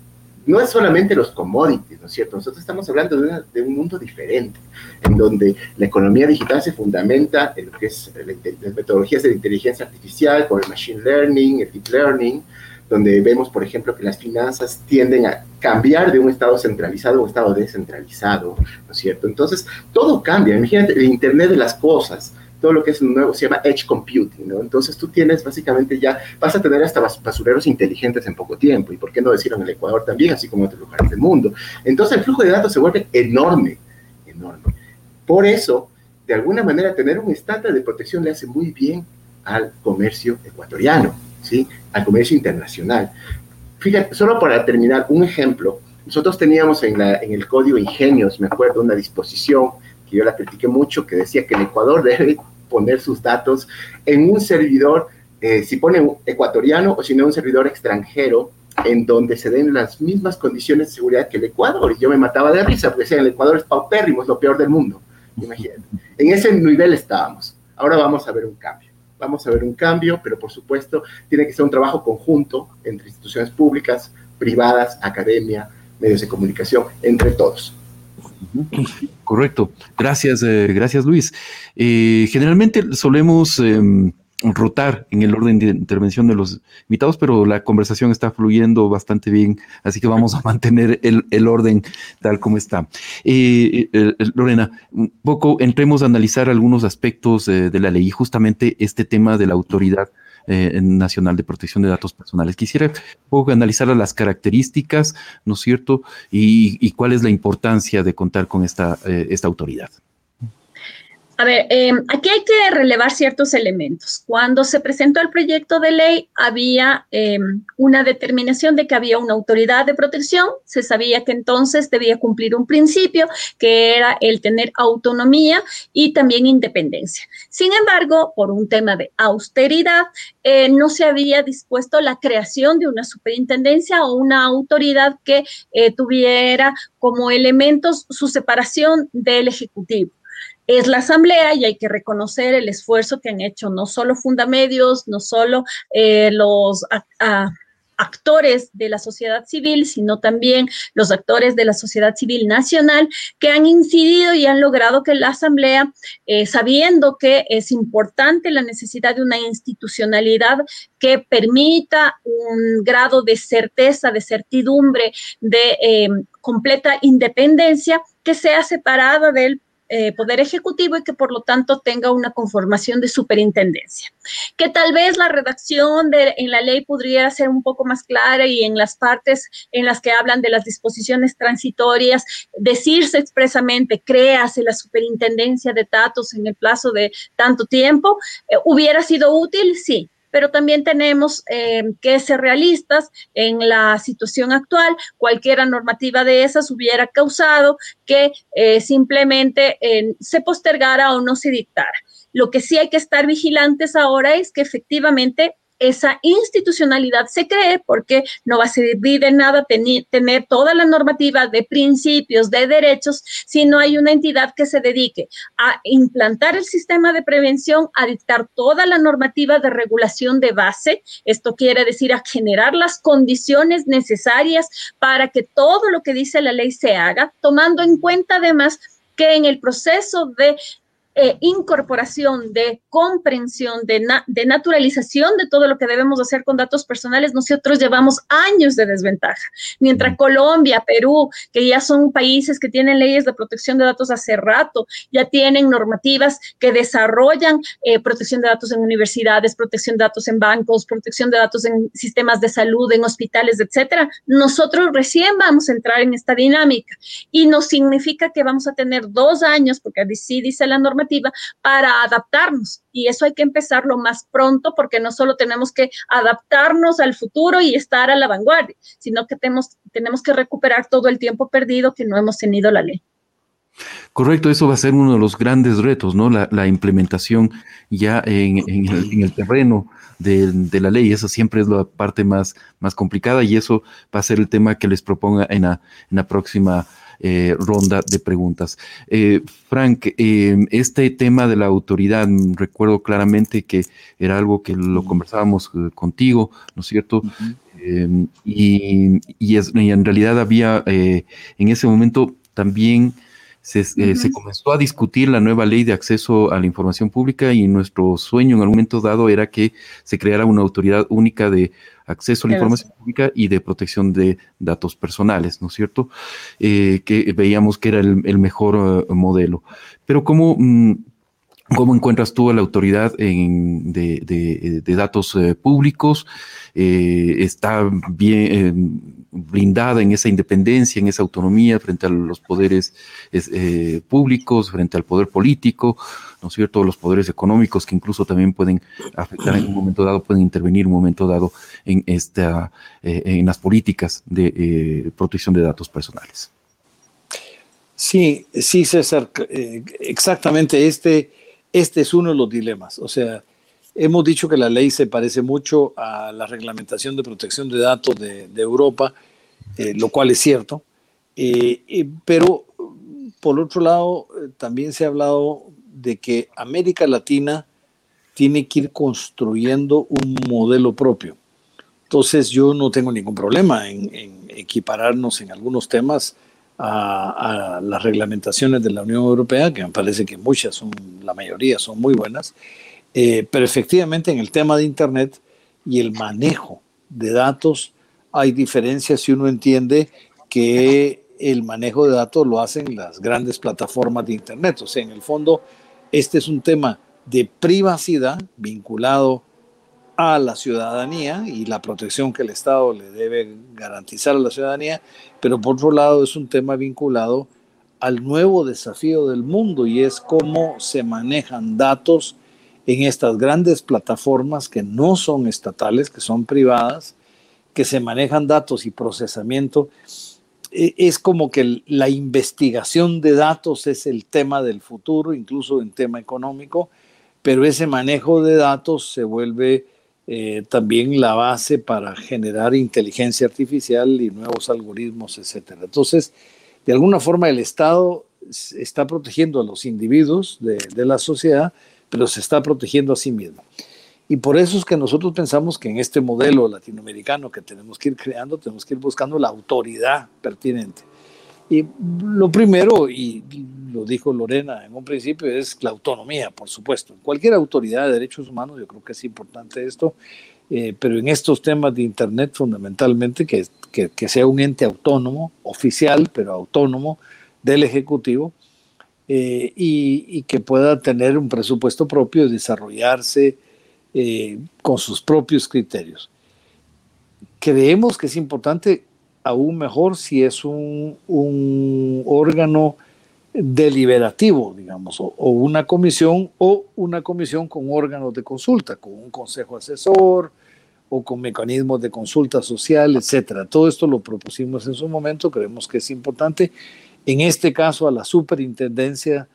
no es solamente los commodities, ¿no es cierto? Nosotros estamos hablando de, un mundo diferente, en donde la economía digital se fundamenta en lo que es las metodologías de la inteligencia artificial, con el machine learning, el deep learning, donde vemos, por ejemplo, que las finanzas tienden a cambiar de un estado centralizado a un estado descentralizado, ¿no es cierto? Entonces, todo cambia. Imagínate el Internet de las cosas, todo lo que es nuevo se llama edge computing, ¿no? Entonces tú tienes básicamente ya, vas a tener hasta basureros inteligentes en poco tiempo, y por qué no decirlo en el Ecuador también, así como en otros lugares del mundo. Entonces el flujo de datos se vuelve enorme, enorme. Por eso, de alguna manera, tener un estándar de protección le hace muy bien al comercio ecuatoriano. Al comercio internacional. Fíjate, solo para terminar, un ejemplo. Nosotros teníamos en, la, el código Ingenios, me acuerdo, una disposición que yo la critiqué mucho, que decía que el Ecuador [LAUGHS] debe poner sus datos en un servidor, eh, si pone ecuatoriano o si no un servidor extranjero, en donde se den las mismas condiciones de seguridad que el Ecuador. Y yo me mataba de risa, porque decía, el Ecuador es paupérrimo, es lo peor del mundo. Imagínate. En ese nivel estábamos. Ahora vamos a ver un cambio vamos a ver un cambio, pero por supuesto tiene que ser un trabajo conjunto entre instituciones públicas, privadas, academia, medios de comunicación, entre todos. Correcto. Gracias, eh, gracias Luis. Eh, generalmente solemos em, rotar en el orden de intervención de los invitados, pero la conversación está fluyendo bastante bien, así que vamos a [LAUGHS] mantener el, orden tal como está. Eh, eh, Lorena, un poco entremos a analizar algunos aspectos de la ley, justamente este tema de la autoridad nacional de protección de datos personales. Quisiera un poco analizar las características, ¿no es cierto? Y, cuál es la importancia de contar con esta, esta autoridad. A ver, em, aquí hay que relevar ciertos elementos. Cuando se presentó el proyecto de ley, había em, una determinación de que había una autoridad de protección. Se sabía que entonces debía cumplir un principio, que era el tener autonomía y también independencia. Sin embargo, por un tema de austeridad, eh, no se había dispuesto la creación de una superintendencia o una autoridad que eh, tuviera como elementos su separación del Ejecutivo es la asamblea y hay que reconocer el esfuerzo que han hecho no solo Fundamedios, no solo eh, los actores de la sociedad civil, sino también los actores de la sociedad civil nacional que han incidido y han logrado que la asamblea, eh, sabiendo que es importante la necesidad de una institucionalidad que permita un grado de certeza, de certidumbre, de eh, completa independencia, que sea separada del eh, poder Ejecutivo y que por lo tanto tenga una conformación de superintendencia. Que tal vez la redacción de, en la ley podría ser un poco más clara y en las partes en las que hablan de las disposiciones transitorias, decirse expresamente, créase la superintendencia de datos en el plazo de tanto tiempo, eh, hubiera sido útil, sí, pero también tenemos eh, que ser realistas en la situación actual. Cualquier normativa de esas hubiera causado que eh, simplemente eh, se postergara o no se dictara. Lo que sí hay que estar vigilantes ahora es que efectivamente esa institucionalidad se cree porque no va a servir de nada tener toda la normativa de principios, de derechos, si no hay una entidad que se dedique a implantar el sistema de prevención, a dictar toda la normativa de regulación de base. Esto quiere decir a generar las condiciones necesarias para que todo lo que dice la ley se haga, tomando en cuenta además que en el proceso de eh, incorporación, de comprensión, de, de, naturalización de todo lo que debemos hacer con datos personales, nosotros llevamos años de desventaja. Mientras Colombia, Perú, que ya son países que tienen leyes de protección de datos hace rato, ya tienen normativas que desarrollan eh, protección de datos en universidades, protección de datos en bancos, protección de datos en sistemas de salud, en hospitales, etcétera. Nosotros recién vamos a entrar en esta dinámica y no significa que vamos a tener dos años, porque así dice la para adaptarnos. Y eso hay que empezarlo más pronto porque no solo tenemos que adaptarnos al futuro y estar a la vanguardia, sino que tenemos, tenemos que recuperar todo el tiempo perdido que no hemos tenido la ley. Correcto, eso va a ser uno de los grandes retos, ¿no? La, implementación ya en, el, terreno de, la ley. Eso siempre es la parte más, más complicada y eso va a ser el tema que les proponga en la, en la próxima eh, ronda de preguntas. Eh, Frank, eh, este tema de la autoridad, recuerdo claramente que era algo que lo conversábamos contigo, ¿no es cierto? y, en realidad había en ese momento también se, se, comenzó a discutir la nueva ley de acceso a la información pública y nuestro sueño en algún momento dado era que se creara una autoridad única de acceso a la información pública y de protección de datos personales, ¿no es cierto? Eh, que veíamos que era el, mejor eh, modelo. Pero ¿cómo, mm, ¿cómo encuentras tú a la autoridad de, datos eh, públicos? ¿Está bien blindada en esa independencia, en esa autonomía frente a los poderes públicos, frente al poder político? ¿No es cierto? Los poderes económicos que incluso también pueden afectar en un [CLEARS THROAT] momento dado, pueden intervenir en un momento dado en, esta, eh, en las políticas de eh, protección de datos personales. Sí, sí, César, eh, exactamente este, este es uno de los dilemas. O sea, hemos dicho que la ley se parece mucho a la reglamentación de protección de datos de, de Europa, lo cual es cierto, pero por otro lado, también se ha hablado de que América Latina tiene que ir construyendo un modelo propio. Entonces yo no tengo ningún problema en, equipararnos en algunos temas a, las reglamentaciones de la Unión Europea, que me parece que muchas son, la mayoría son muy buenas, Eh, pero efectivamente en el tema de Internet y el manejo de datos hay diferencias si uno entiende que el manejo de datos lo hacen las grandes plataformas de Internet. O sea, en el fondo, este es un tema de privacidad vinculado a la ciudadanía y la protección que el Estado le debe garantizar a la ciudadanía, pero por otro lado es un tema vinculado al nuevo desafío del mundo y es cómo se manejan datos en estas grandes plataformas que no son estatales, que son privadas, que se manejan datos y procesamiento. E, es como que la investigación de datos es el tema del futuro, incluso en tema económico, pero ese manejo de datos se vuelve eh, también la base para generar inteligencia artificial y nuevos algoritmos, etc. Entonces, de alguna forma el Estado está protegiendo a los individuos de, de la sociedad, pero se está protegiendo a sí mismo. Y por eso es que nosotros pensamos que en este modelo latinoamericano que tenemos que ir creando, tenemos que ir buscando la autoridad pertinente. Y lo primero, y lo dijo Lorena en un principio, es la autonomía, por supuesto. En cualquier autoridad de derechos humanos, yo creo que es importante esto, eh, pero en estos temas de Internet fundamentalmente, que, que, sea un ente autónomo, oficial, pero autónomo del Ejecutivo, eh, y, y, que pueda tener un presupuesto propio, desarrollarse eh, con sus propios criterios. Creemos que es importante aún mejor si es un, órgano deliberativo, digamos, o, una comisión o una comisión con órganos de consulta, con un consejo asesor o con mecanismos de consulta social, etcétera. Todo esto lo propusimos en su momento, creemos que es importante. En este caso, a la superintendencia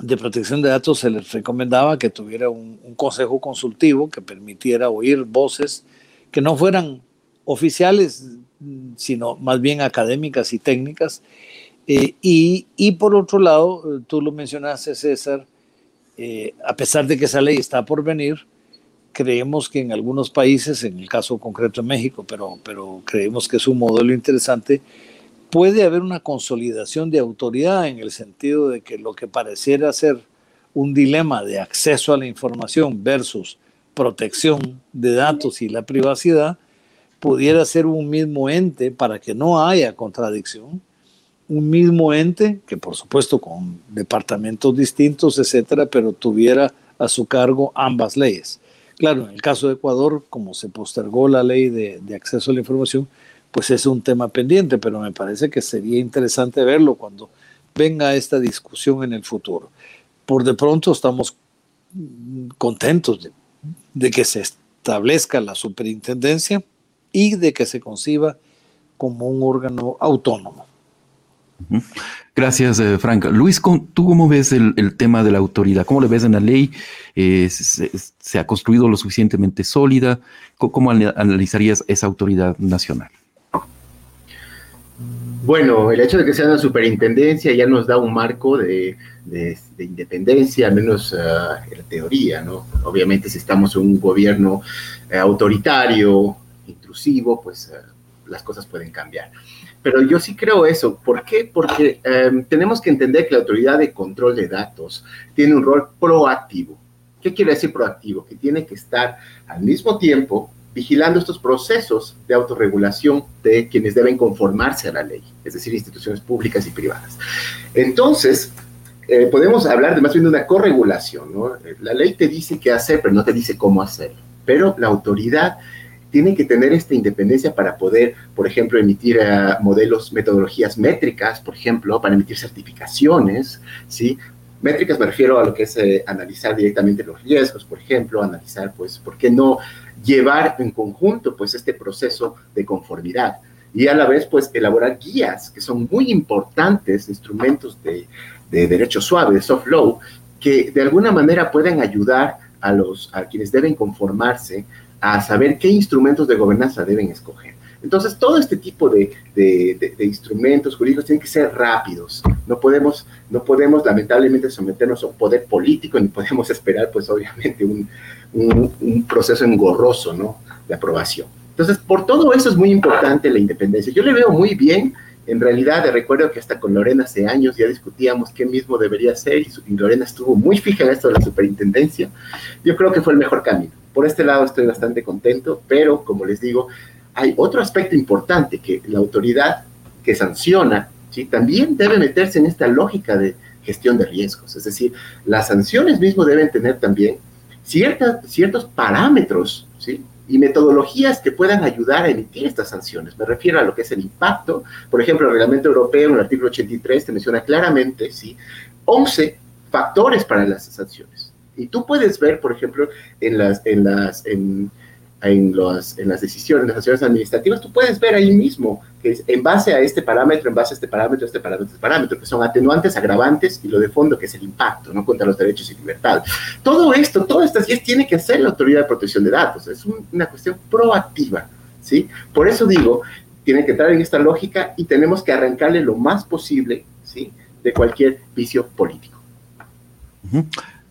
de protección de datos se les recomendaba que tuviera un consejo consultivo que permitiera oír voces que no fueran oficiales sino más bien académicas y técnicas. Eh, y, por otro lado, tú lo mencionaste, César, eh, a pesar de que esa ley está por venir, creemos que en algunos países, en el caso concreto de México, pero, pero creemos que es un modelo interesante, puede haber una consolidación de autoridad en el sentido de que lo que pareciera ser un dilema de acceso a la información versus protección de datos y la privacidad, pudiera ser un mismo ente para que no haya contradicción, un mismo ente que por supuesto con departamentos distintos, etcétera, pero tuviera a su cargo ambas leyes. Claro, en el caso de Ecuador, como se postergó la ley de, de acceso a la información, pues es un tema pendiente, pero me parece que sería interesante verlo cuando venga esta discusión en el futuro. Por de pronto estamos contentos de, que se establezca la superintendencia, y de que se conciba como un órgano autónomo. Gracias, eh, Frank. Luis, ¿tú cómo ves el, tema de la autoridad? ¿Cómo le ves en la ley? Eh, se, ha construido lo suficientemente sólida? ¿Cómo, analizarías esa autoridad nacional? Bueno, el hecho de que sea una superintendencia ya nos da un marco de, independencia, al menos ah, en teoría, ¿no? Obviamente si estamos en un gobierno eh, autoritario, intrusivo, pues eh, las cosas pueden cambiar. Pero yo sí creo eso. ¿Por qué? Porque em, tenemos que entender que la autoridad de control de datos tiene un rol proactivo. ¿Qué quiere decir proactivo? Que tiene que estar al mismo tiempo vigilando estos procesos de autorregulación de quienes deben conformarse a la ley, es decir, instituciones públicas y privadas. Entonces, eh, podemos hablar de más bien de una corregulación, ¿no? La ley te dice qué hacer, pero no te dice cómo hacerlo. Pero la autoridad tienen que tener esta independencia para poder, por ejemplo, emitir eh, modelos, metodologías métricas, por ejemplo, para emitir certificaciones, ¿sí? Métricas me refiero a lo que es eh, analizar directamente los riesgos, por ejemplo, analizar, pues, ¿por qué no llevar en conjunto, pues, este proceso de conformidad? Y a la vez, pues, elaborar guías que son muy importantes, instrumentos de, de derecho suave, de soft law, que de alguna manera pueden ayudar a, los, a quienes deben conformarse a saber qué instrumentos de gobernanza deben escoger. Entonces, todo este tipo de, instrumentos jurídicos tienen que ser rápidos. No podemos, no podemos lamentablemente someternos a un poder político ni podemos esperar, pues obviamente, un, un, proceso engorroso ¿no? de aprobación. Entonces, por todo eso es muy importante la independencia. Yo le veo muy bien En realidad, recuerdo que hasta con Lorena hace años ya discutíamos qué mismo debería ser y, Lorena estuvo muy fija en esto de la superintendencia. Yo creo que fue el mejor camino. Por este lado estoy bastante contento, pero como les digo, hay otro aspecto importante que la autoridad que sanciona ¿sí? también debe meterse en esta lógica de gestión de riesgos. Es decir, las sanciones mismo deben tener también ciertas, ciertos parámetros ¿sí? y metodologías que puedan ayudar a emitir estas sanciones. Me refiero a lo que es el impacto. Por ejemplo, el reglamento europeo en el artículo 83 te menciona claramente ¿sí? 11 factores para las sanciones. Y tú puedes ver, por ejemplo, en las, en las, en, en, los, en las decisiones, en las acciones administrativas, tú puedes ver ahí mismo que es en base a este parámetro, en base a este parámetro, este parámetro, este parámetro, que son atenuantes, agravantes y lo de fondo que es el impacto, ¿no? Contra los derechos y libertades. Todo esto, todas estas guías tiene que hacer la Autoridad de Protección de Datos, es una cuestión proactiva, ¿sí? Por eso digo, tiene que entrar en esta lógica y tenemos que arrancarle lo más posible, ¿sí? De cualquier vicio político.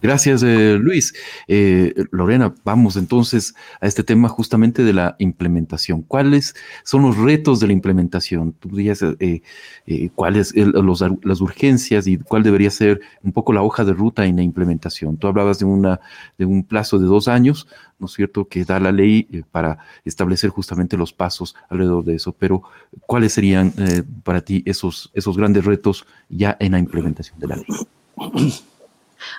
Gracias, eh, Luis. Eh, Lorena, vamos entonces a este tema justamente de la implementación. ¿Cuáles son los retos de la implementación? Tú dirías eh, cuáles los, las urgencias y cuál debería ser un poco la hoja de ruta en la implementación. Tú hablabas de, una, de un plazo de dos años, ¿no es cierto?, que da la ley para establecer justamente los pasos alrededor de eso. Pero, ¿cuáles serían para ti esos, esos grandes retos ya en la implementación de la ley? [COUGHS]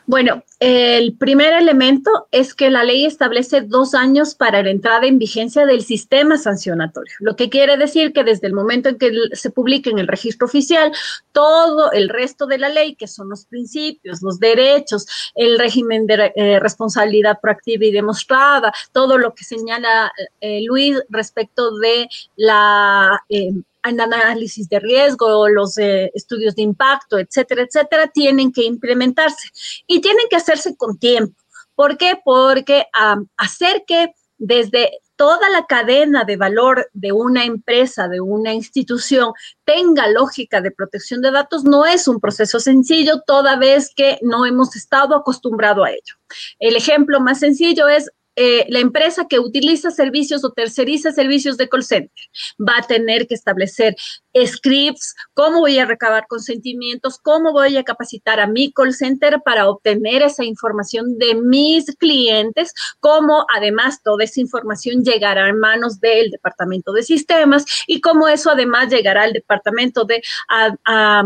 Bueno, el primer elemento es que la ley establece dos años para la entrada en vigencia del sistema sancionatorio, lo que quiere decir que desde el momento en que se publique en el registro oficial, todo el resto de la ley, que son los principios, los derechos, el régimen de eh, responsabilidad proactiva y demostrada, todo lo que señala eh, Luis respecto de la... Eh, análisis de riesgo, los eh, estudios de impacto, etcétera, etcétera, tienen que implementarse y tienen que hacerse con tiempo. ¿Por qué? Porque hacer que desde toda la cadena de valor de una empresa, de una institución, tenga lógica de protección de datos, no es un proceso sencillo, toda vez que no hemos estado acostumbrados a ello. El ejemplo más sencillo es eh, la empresa que utiliza servicios o terceriza servicios de call center va a tener que establecer scripts, cómo voy a recabar consentimientos, cómo voy a capacitar a mi call center para obtener esa información de mis clientes, cómo además toda esa información llegará en manos del departamento de sistemas y cómo eso además llegará al departamento de,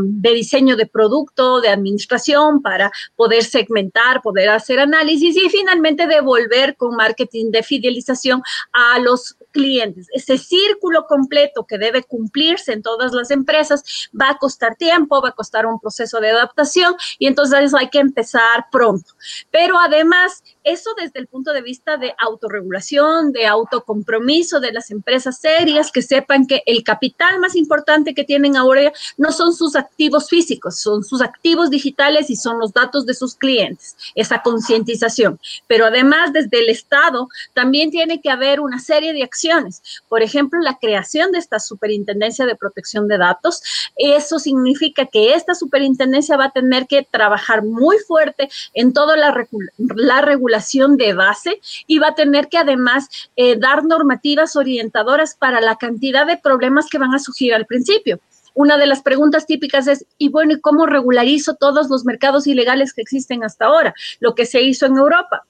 de diseño de producto, de administración para poder segmentar, poder hacer análisis y finalmente devolver con marketing de fidelización a los clientes. Ese círculo completo que debe cumplirse en todas las empresas va a costar tiempo, va a costar un proceso de adaptación y entonces hay que empezar pronto. Pero además, eso desde el punto de vista de autorregulación, de autocompromiso de las empresas serias, que sepan que el capital más importante que tienen ahora no son sus activos físicos, son sus activos digitales y son los datos de sus clientes, esa concientización. Pero además, desde el Estado, también tiene que haber una serie de acciones. Por ejemplo, la creación de esta superintendencia de protección de datos. Eso significa que esta superintendencia va a tener que trabajar muy fuerte en toda la, la regulación de base y va a tener que además eh, dar normativas orientadoras para la cantidad de problemas que van a surgir al principio una de las preguntas típicas es, y bueno, ¿y cómo regularizo todos los mercados ilegales que existen hasta ahora? Lo que se hizo en Europa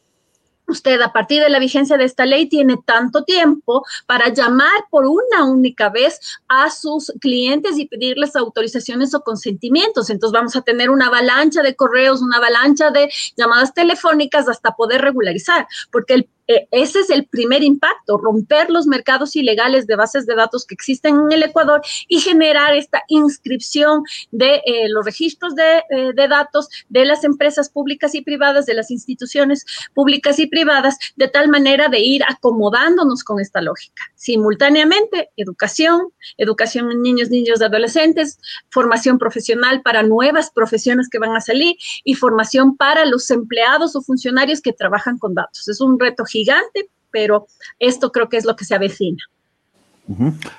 usted a partir de la vigencia de esta ley tiene tanto tiempo para llamar por una única vez a sus clientes y pedirles autorizaciones o consentimientos. Entonces vamos a tener una avalancha de correos, una avalancha de llamadas telefónicas hasta poder regularizar, porque el eh, ese es el primer impacto, romper los mercados ilegales de bases de datos que existen en el Ecuador y generar esta inscripción de eh, los registros de, eh, de, datos de las empresas públicas y privadas, de las instituciones públicas y privadas, de tal manera de ir acomodándonos con esta lógica. Simultáneamente, educación, educación en niños, niños, adolescentes, formación profesional para nuevas profesiones que van a salir y formación para los empleados o funcionarios que trabajan con datos. Es un reto gigante gigante, pero esto creo que es lo que se avecina.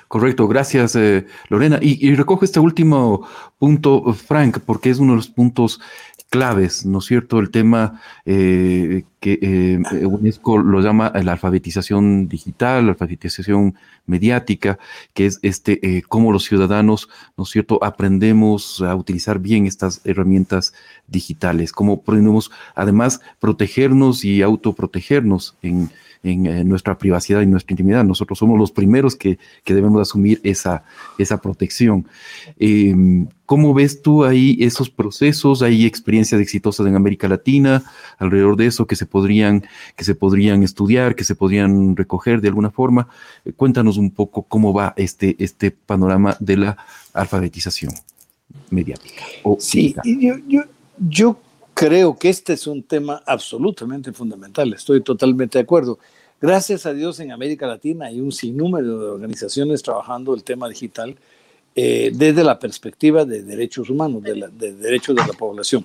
Correcto, gracias eh, Lorena. Y, recojo este último punto, Frank, porque es uno de los puntos claves, ¿no es cierto? El tema eh, que eh, UNESCO lo llama la alfabetización digital, la alfabetización mediática, que es este eh, cómo los ciudadanos, ¿no es cierto?, aprendemos a utilizar bien estas herramientas digitales, cómo aprendemos además protegernos y autoprotegernos en, en, nuestra privacidad y nuestra intimidad. Nosotros somos los primeros que, debemos asumir esa, esa protección. Em, ¿Cómo ves tú ahí esos procesos? ¿Hay experiencias exitosas en América Latina alrededor de eso que se podrían, que se podrían estudiar, que se podrían recoger de alguna forma? Eh, cuéntanos un poco cómo va este, este panorama de la alfabetización mediática. sí, yo, yo, yo creo que este es un tema absolutamente fundamental, estoy totalmente de acuerdo. Gracias a Dios en América Latina hay un sinnúmero de organizaciones trabajando el tema digital eh, desde la perspectiva de derechos humanos, de, derechos de la población.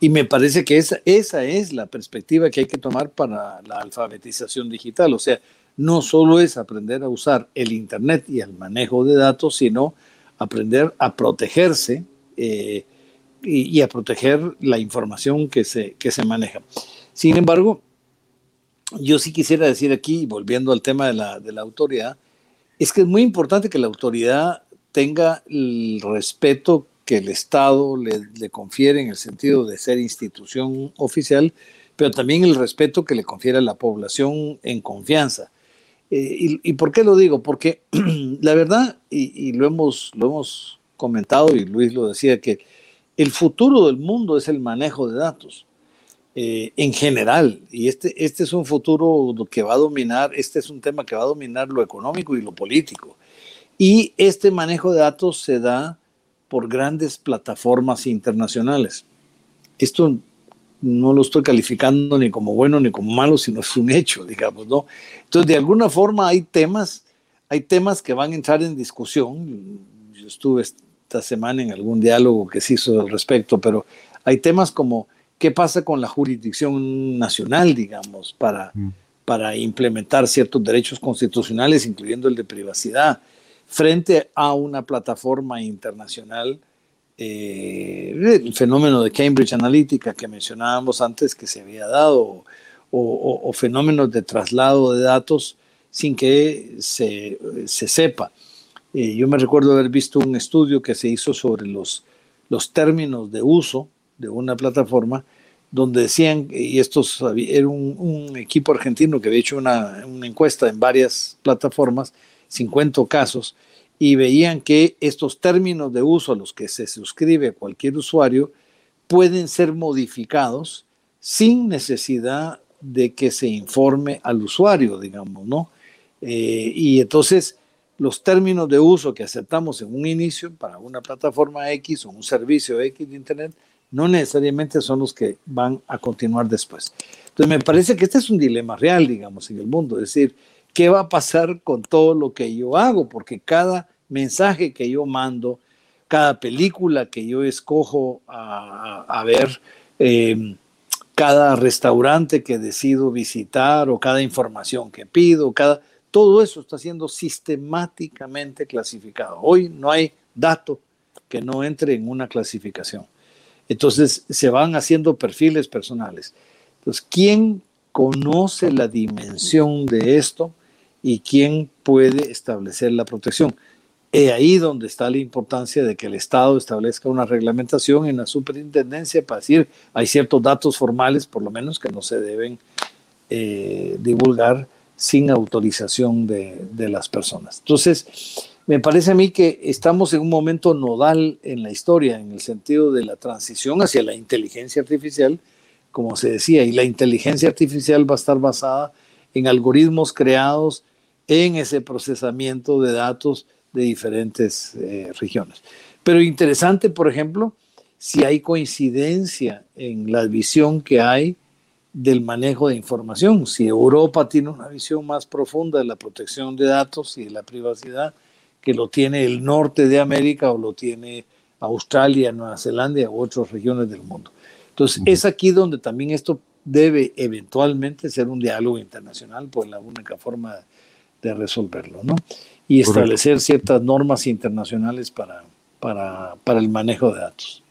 Y me parece que esa, esa es la perspectiva que hay que tomar para la alfabetización digital. O sea, no solo es aprender a usar el Internet y el manejo de datos, sino aprender a protegerse eh, y, a proteger la información que se, que se maneja. Sin embargo, yo sí quisiera decir aquí, volviendo al tema de la, de la autoridad, es que es muy importante que la autoridad tenga el respeto que el Estado le, le, confiere en el sentido de ser institución oficial, pero también el respeto que le confiere a la población en confianza. Eh, y, por qué lo digo? Porque [CLEARS THROAT] la verdad, y, y, lo, hemos, lo hemos comentado, y Luis lo decía, que el futuro del mundo es el manejo de datos. Eh, en general, y este, este es un futuro que va a dominar, este es un tema que va a dominar lo económico y lo político. Y este manejo de datos se da por grandes plataformas internacionales. Esto no lo estoy calificando ni como bueno ni como malo, sino es un hecho, digamos, ¿no? Entonces, de alguna forma hay temas, hay temas que van a entrar en discusión. Yo estuve esta semana en algún diálogo que se hizo al respecto, pero hay temas como qué pasa con la jurisdicción nacional, digamos, para, mm. para implementar ciertos derechos constitucionales, incluyendo el de privacidad, frente a una plataforma internacional. Eh, el fenómeno de Cambridge Analytica que mencionábamos antes que se había dado, o, fenómenos de traslado de datos sin que se, se sepa. Eh, yo me recuerdo haber visto un estudio que se hizo sobre los, los términos de uso de una plataforma donde decían, y estos era un, equipo argentino que había hecho una, encuesta en varias plataformas, 50 casos, y veían que estos términos de uso a los que se suscribe cualquier usuario pueden ser modificados sin necesidad de que se informe al usuario, digamos, ¿no? Eh, y entonces los términos de uso que aceptamos en un inicio para una plataforma X o un servicio X de Internet no necesariamente son los que van a continuar después. Entonces me parece que este es un dilema real, digamos, en el mundo, es decir, ¿qué va a pasar con todo lo que yo hago? Porque cada mensaje que yo mando, cada película que yo escojo a, ver, em, cada restaurante que decido visitar o cada información que pido, cada todo eso está siendo sistemáticamente clasificado. Hoy no hay dato que no entre en una clasificación. Entonces se van haciendo perfiles personales. Entonces, ¿quién conoce la dimensión de esto y quién puede establecer la protección? Es ahí donde está la importancia de que el Estado establezca una reglamentación en la superintendencia para decir hay ciertos datos formales, por lo menos, que no se deben eh, divulgar sin autorización de, de, las personas. Entonces, me parece a mí que estamos en un momento nodal en la historia, en el sentido de la transición hacia la inteligencia artificial, como se decía, y la inteligencia artificial va a estar basada en algoritmos creados en ese procesamiento de datos de diferentes eh, regiones. Pero interesante, por ejemplo, si hay coincidencia en la visión que hay del manejo de información. Si Europa tiene una visión más profunda de la protección de datos y de la privacidad, que lo tiene el norte de América o lo tiene Australia, Nueva Zelanda u otras regiones del mundo. Entonces, es aquí donde también esto debe eventualmente ser un diálogo internacional, pues la única forma de resolverlo, ¿no? Y establecer ciertas normas internacionales para, para, para el manejo de datos.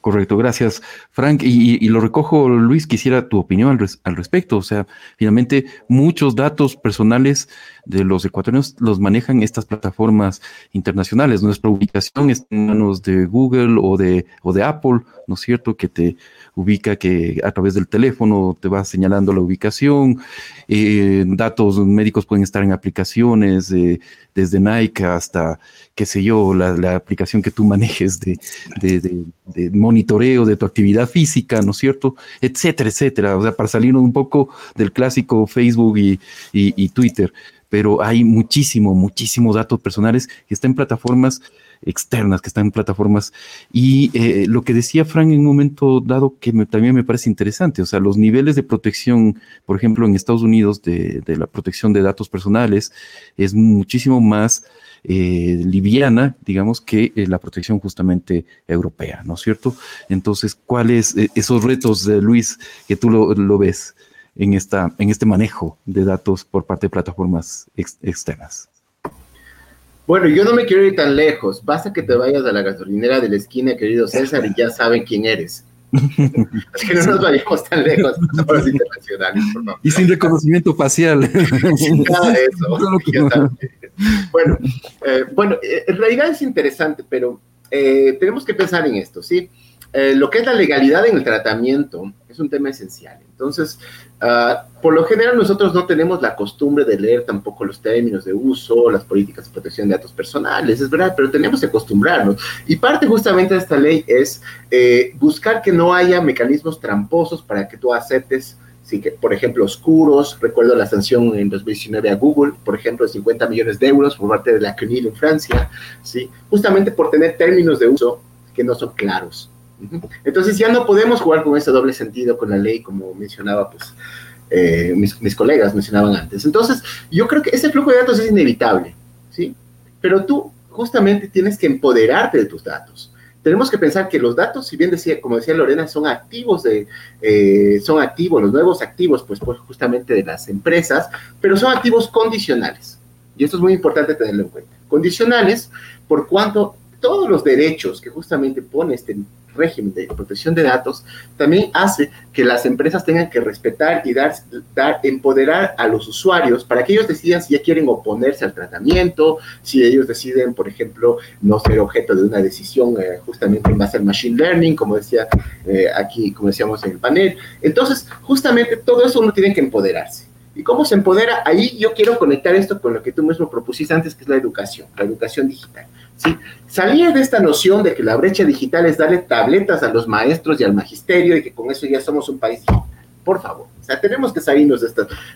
Correcto, gracias Frank, y, lo recojo, Luis, quisiera tu opinión al, al, respecto. O sea, finalmente muchos datos personales de los ecuatorianos los manejan estas plataformas internacionales. Nuestra ubicación está en manos de Google o de, o de Apple, ¿no es cierto? Que te ubica que a través del teléfono te va señalando la ubicación. Eh, datos médicos pueden estar en aplicaciones desde Nike hasta, qué sé yo, la, aplicación que tú manejes de monitoreo de tu actividad física, ¿no es cierto? Etcétera, etcétera. O sea, para salir un poco del clásico Facebook y, Twitter. Pero hay muchísimo, muchísimos datos personales que están en plataformas externas, que están en plataformas. Y eh, lo que decía Frank en un momento dado que también me parece interesante, o sea, los niveles de protección, por ejemplo, en Estados Unidos de, la protección de datos personales es muchísimo más eh, liviana, digamos, que eh, la protección justamente europea, ¿no es cierto? Entonces, ¿cuáles eh, esos retos, Luis, que tú lo, ves en, esta, en este manejo de datos por parte de plataformas externas? Bueno, yo no me quiero ir tan lejos. Basta que te vayas a la gasolinera de la esquina, querido César, y ya saben quién eres. [LAUGHS] Así que no nos vayamos tan lejos [LAUGHS] los internacionales, por favor. Y sin reconocimiento facial. [LAUGHS] nada de eso. bueno, eh, bueno, eh, en realidad es interesante, pero eh, tenemos que pensar en esto, ¿sí? lo que es la legalidad en el tratamiento es un tema esencial. Entonces, ah, por lo general nosotros no tenemos la costumbre de leer tampoco los términos de uso, las políticas de protección de datos personales, es verdad, pero tenemos que acostumbrarnos. Y parte justamente de esta ley es buscar que no haya mecanismos tramposos para que tú aceptes Sí, que, por ejemplo, oscuros. Recuerdo la sanción en 2019 a Google, por ejemplo, de 50 millones de euros por parte de la CNIL en Francia, ¿sí? justamente por tener términos de uso que no son claros. Entonces ya no podemos jugar con ese doble sentido con la ley, como mencionaba pues, eh, mis, colegas mencionaban antes. Entonces, yo creo que ese flujo de datos es inevitable, ¿sí? Pero tú justamente tienes que empoderarte de tus datos tenemos que pensar que los datos, si bien decía, como decía Lorena, son activos de, eh, son activos, los nuevos activos, pues, pues justamente de las empresas, pero son activos condicionales. Y esto es muy importante tenerlo en cuenta. Condicionales por cuanto todos los derechos que justamente pone este régimen de protección de datos también hace que las empresas tengan que respetar y dar, dar, empoderar a los usuarios para que ellos decidan si ya quieren oponerse al tratamiento, si ellos deciden, por ejemplo, no ser objeto de una decisión eh, justamente en base al machine learning, como decía eh, aquí, como decíamos en el panel. Entonces, justamente todo eso uno tiene que empoderarse. ¿Y cómo se empodera? Ahí yo quiero conectar esto con lo que tú mismo propusiste antes, que es la educación, la educación digital. ¿Sí? Salir de esta noción de que la brecha digital es darle tabletas a los maestros y al magisterio y que con eso ya somos un país digital. Por favor, o sea, tenemos que salirnos de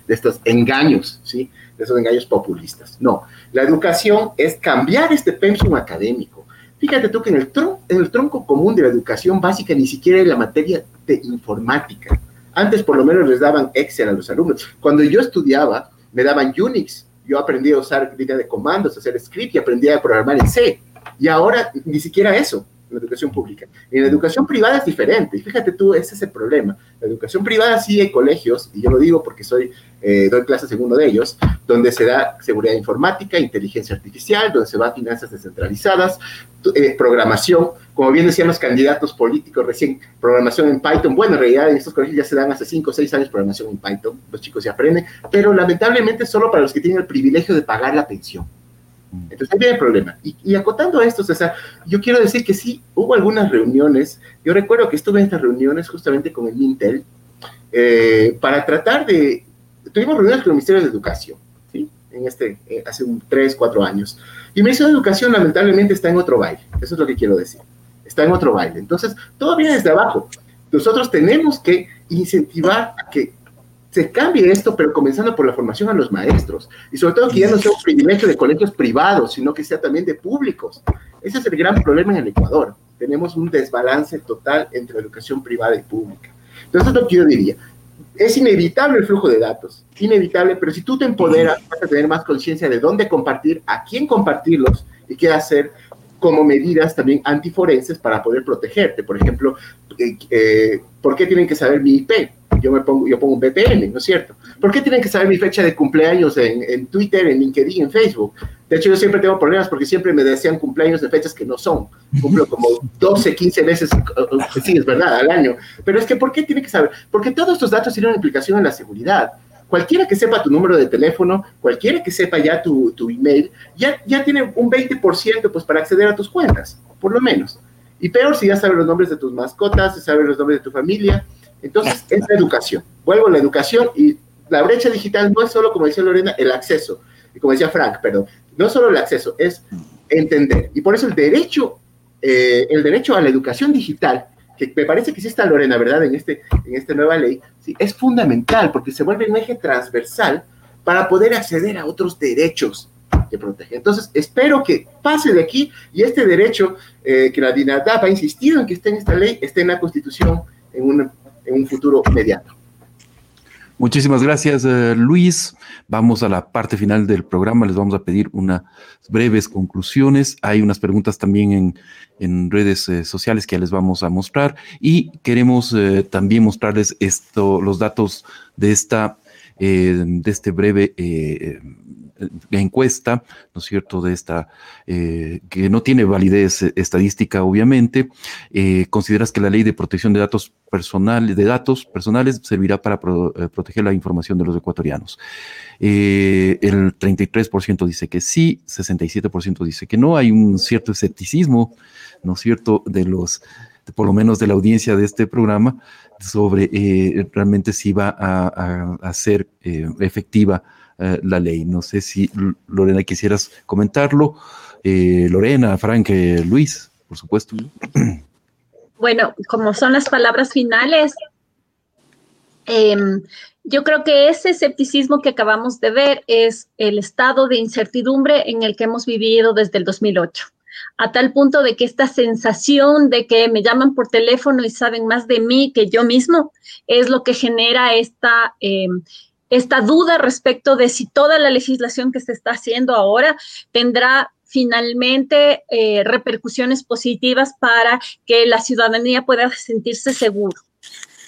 de estos engaños, ¿sí? De esos engaños populistas. No, la educación es cambiar este pensum académico. Fíjate tú que en el, en el tronco común de la educación básica ni siquiera hay la materia de informática. Antes por lo menos les daban Excel a los alumnos. Cuando yo estudiaba, me daban Unix, yo aprendí a usar línea de comandos, hacer script y aprendí a programar en C. Y ahora ni siquiera eso en la educación pública. En la educación privada es diferente. Y fíjate tú, ese es el problema. La educación privada sí hay colegios, y yo lo digo porque soy, eh, doy clases en uno de ellos, donde se da seguridad informática, inteligencia artificial, donde se va a finanzas descentralizadas, eh, programación, como bien decían los candidatos políticos recién, programación en Python. Bueno, en realidad en estos colegios ya se dan hace 5 o 6 años programación en Python, los chicos ya aprenden, pero lamentablemente solo para los que tienen el privilegio de pagar la pensión. Entonces ahí viene el problema. Y, acotando a esto, César, yo quiero decir que sí, hubo algunas reuniones, yo recuerdo que estuve en estas reuniones justamente con el Mintel, eh, para tratar de, tuvimos reuniones con el Ministerio de Educación, ¿sí? En este, eh, hace un 3, 4 años. Y el Ministerio de Educación lamentablemente está en otro baile, eso es lo que quiero decir, está en otro baile. Entonces, viene desde abajo. Nosotros tenemos que incentivar a que se cambie esto, pero comenzando por la formación a los maestros. Y sobre todo que ya no sea un privilegio de colegios privados, sino que sea también de públicos. Ese es el gran problema en el Ecuador. Tenemos un desbalance total entre educación privada y pública. Entonces, lo que yo diría, es inevitable el flujo de datos, inevitable, pero si tú te empoderas, vas a tener más conciencia de dónde compartir, a quién compartirlos y qué hacer como medidas también antiforenses para poder protegerte. Por ejemplo, eh, eh, ¿por qué tienen que saber mi IP? Yo me pongo, yo pongo un VPN, ¿no es cierto? ¿Por qué tienen que saber mi fecha de cumpleaños en, Twitter, en LinkedIn, en Facebook? De hecho, yo siempre tengo problemas porque siempre me desean cumpleaños de fechas que no son. Cumplo como 12, 15 veces, sí, es verdad, al año. Pero es que, ¿por qué tiene que saber? Porque todos estos datos tienen una implicación en la seguridad. Cualquiera que sepa tu número de teléfono, cualquiera que sepa ya tu, tu email, ya, ya tiene un 20% pues, para acceder a tus cuentas, por lo menos. Y peor si ya sabe los nombres de tus mascotas, si sabe los nombres de tu familia. Entonces, es la educación. Vuelvo a la educación y la brecha digital no es solo, como decía Lorena, el acceso, y como decía Frank, perdón, no solo el acceso, es entender. Y por eso el derecho, eh, el derecho a la educación digital, que me parece que sí está Lorena, ¿verdad? En, este, en esta nueva ley, sí, es fundamental porque se vuelve un eje transversal para poder acceder a otros derechos que protege. Entonces, espero que pase de aquí y este derecho eh, que la DINADAP ha insistido en que esté en esta ley, esté en la Constitución en un, en un futuro inmediato. Muchísimas gracias, eh, Luis. Vamos a la parte final del programa. Les vamos a pedir unas breves conclusiones. Hay unas preguntas también en, en redes eh, sociales que ya les vamos a mostrar y queremos eh, también mostrarles esto, los datos de esta, de este breve encuesta, ¿no es cierto?, de esta, eh, que no tiene validez eh, estadística, obviamente, eh, consideras que la ley de protección de datos personales, de datos personales servirá para proteger la información de los ecuatorianos. el 33% dice que sí, 67% dice que no. Hay un cierto escepticismo, ¿no es cierto?, de los, por lo menos de la audiencia de este programa, sobre realmente si va a, a ser efectiva eh, la ley. No sé si Lorena quisieras comentarlo. Eh, Lorena, Frank, eh, Luis, por supuesto. [CLEARS THROAT] Bueno, como son las palabras finales, em, yo creo que ese escepticismo que acabamos de ver es el estado de incertidumbre en el que hemos vivido desde el 2008 a tal punto de que esta sensación de que me llaman por teléfono y saben más de mí que yo mismo es lo que genera esta, em, esta duda respecto de si toda la legislación que se está haciendo ahora tendrá finalmente eh, repercusiones positivas para que la ciudadanía pueda sentirse seguro.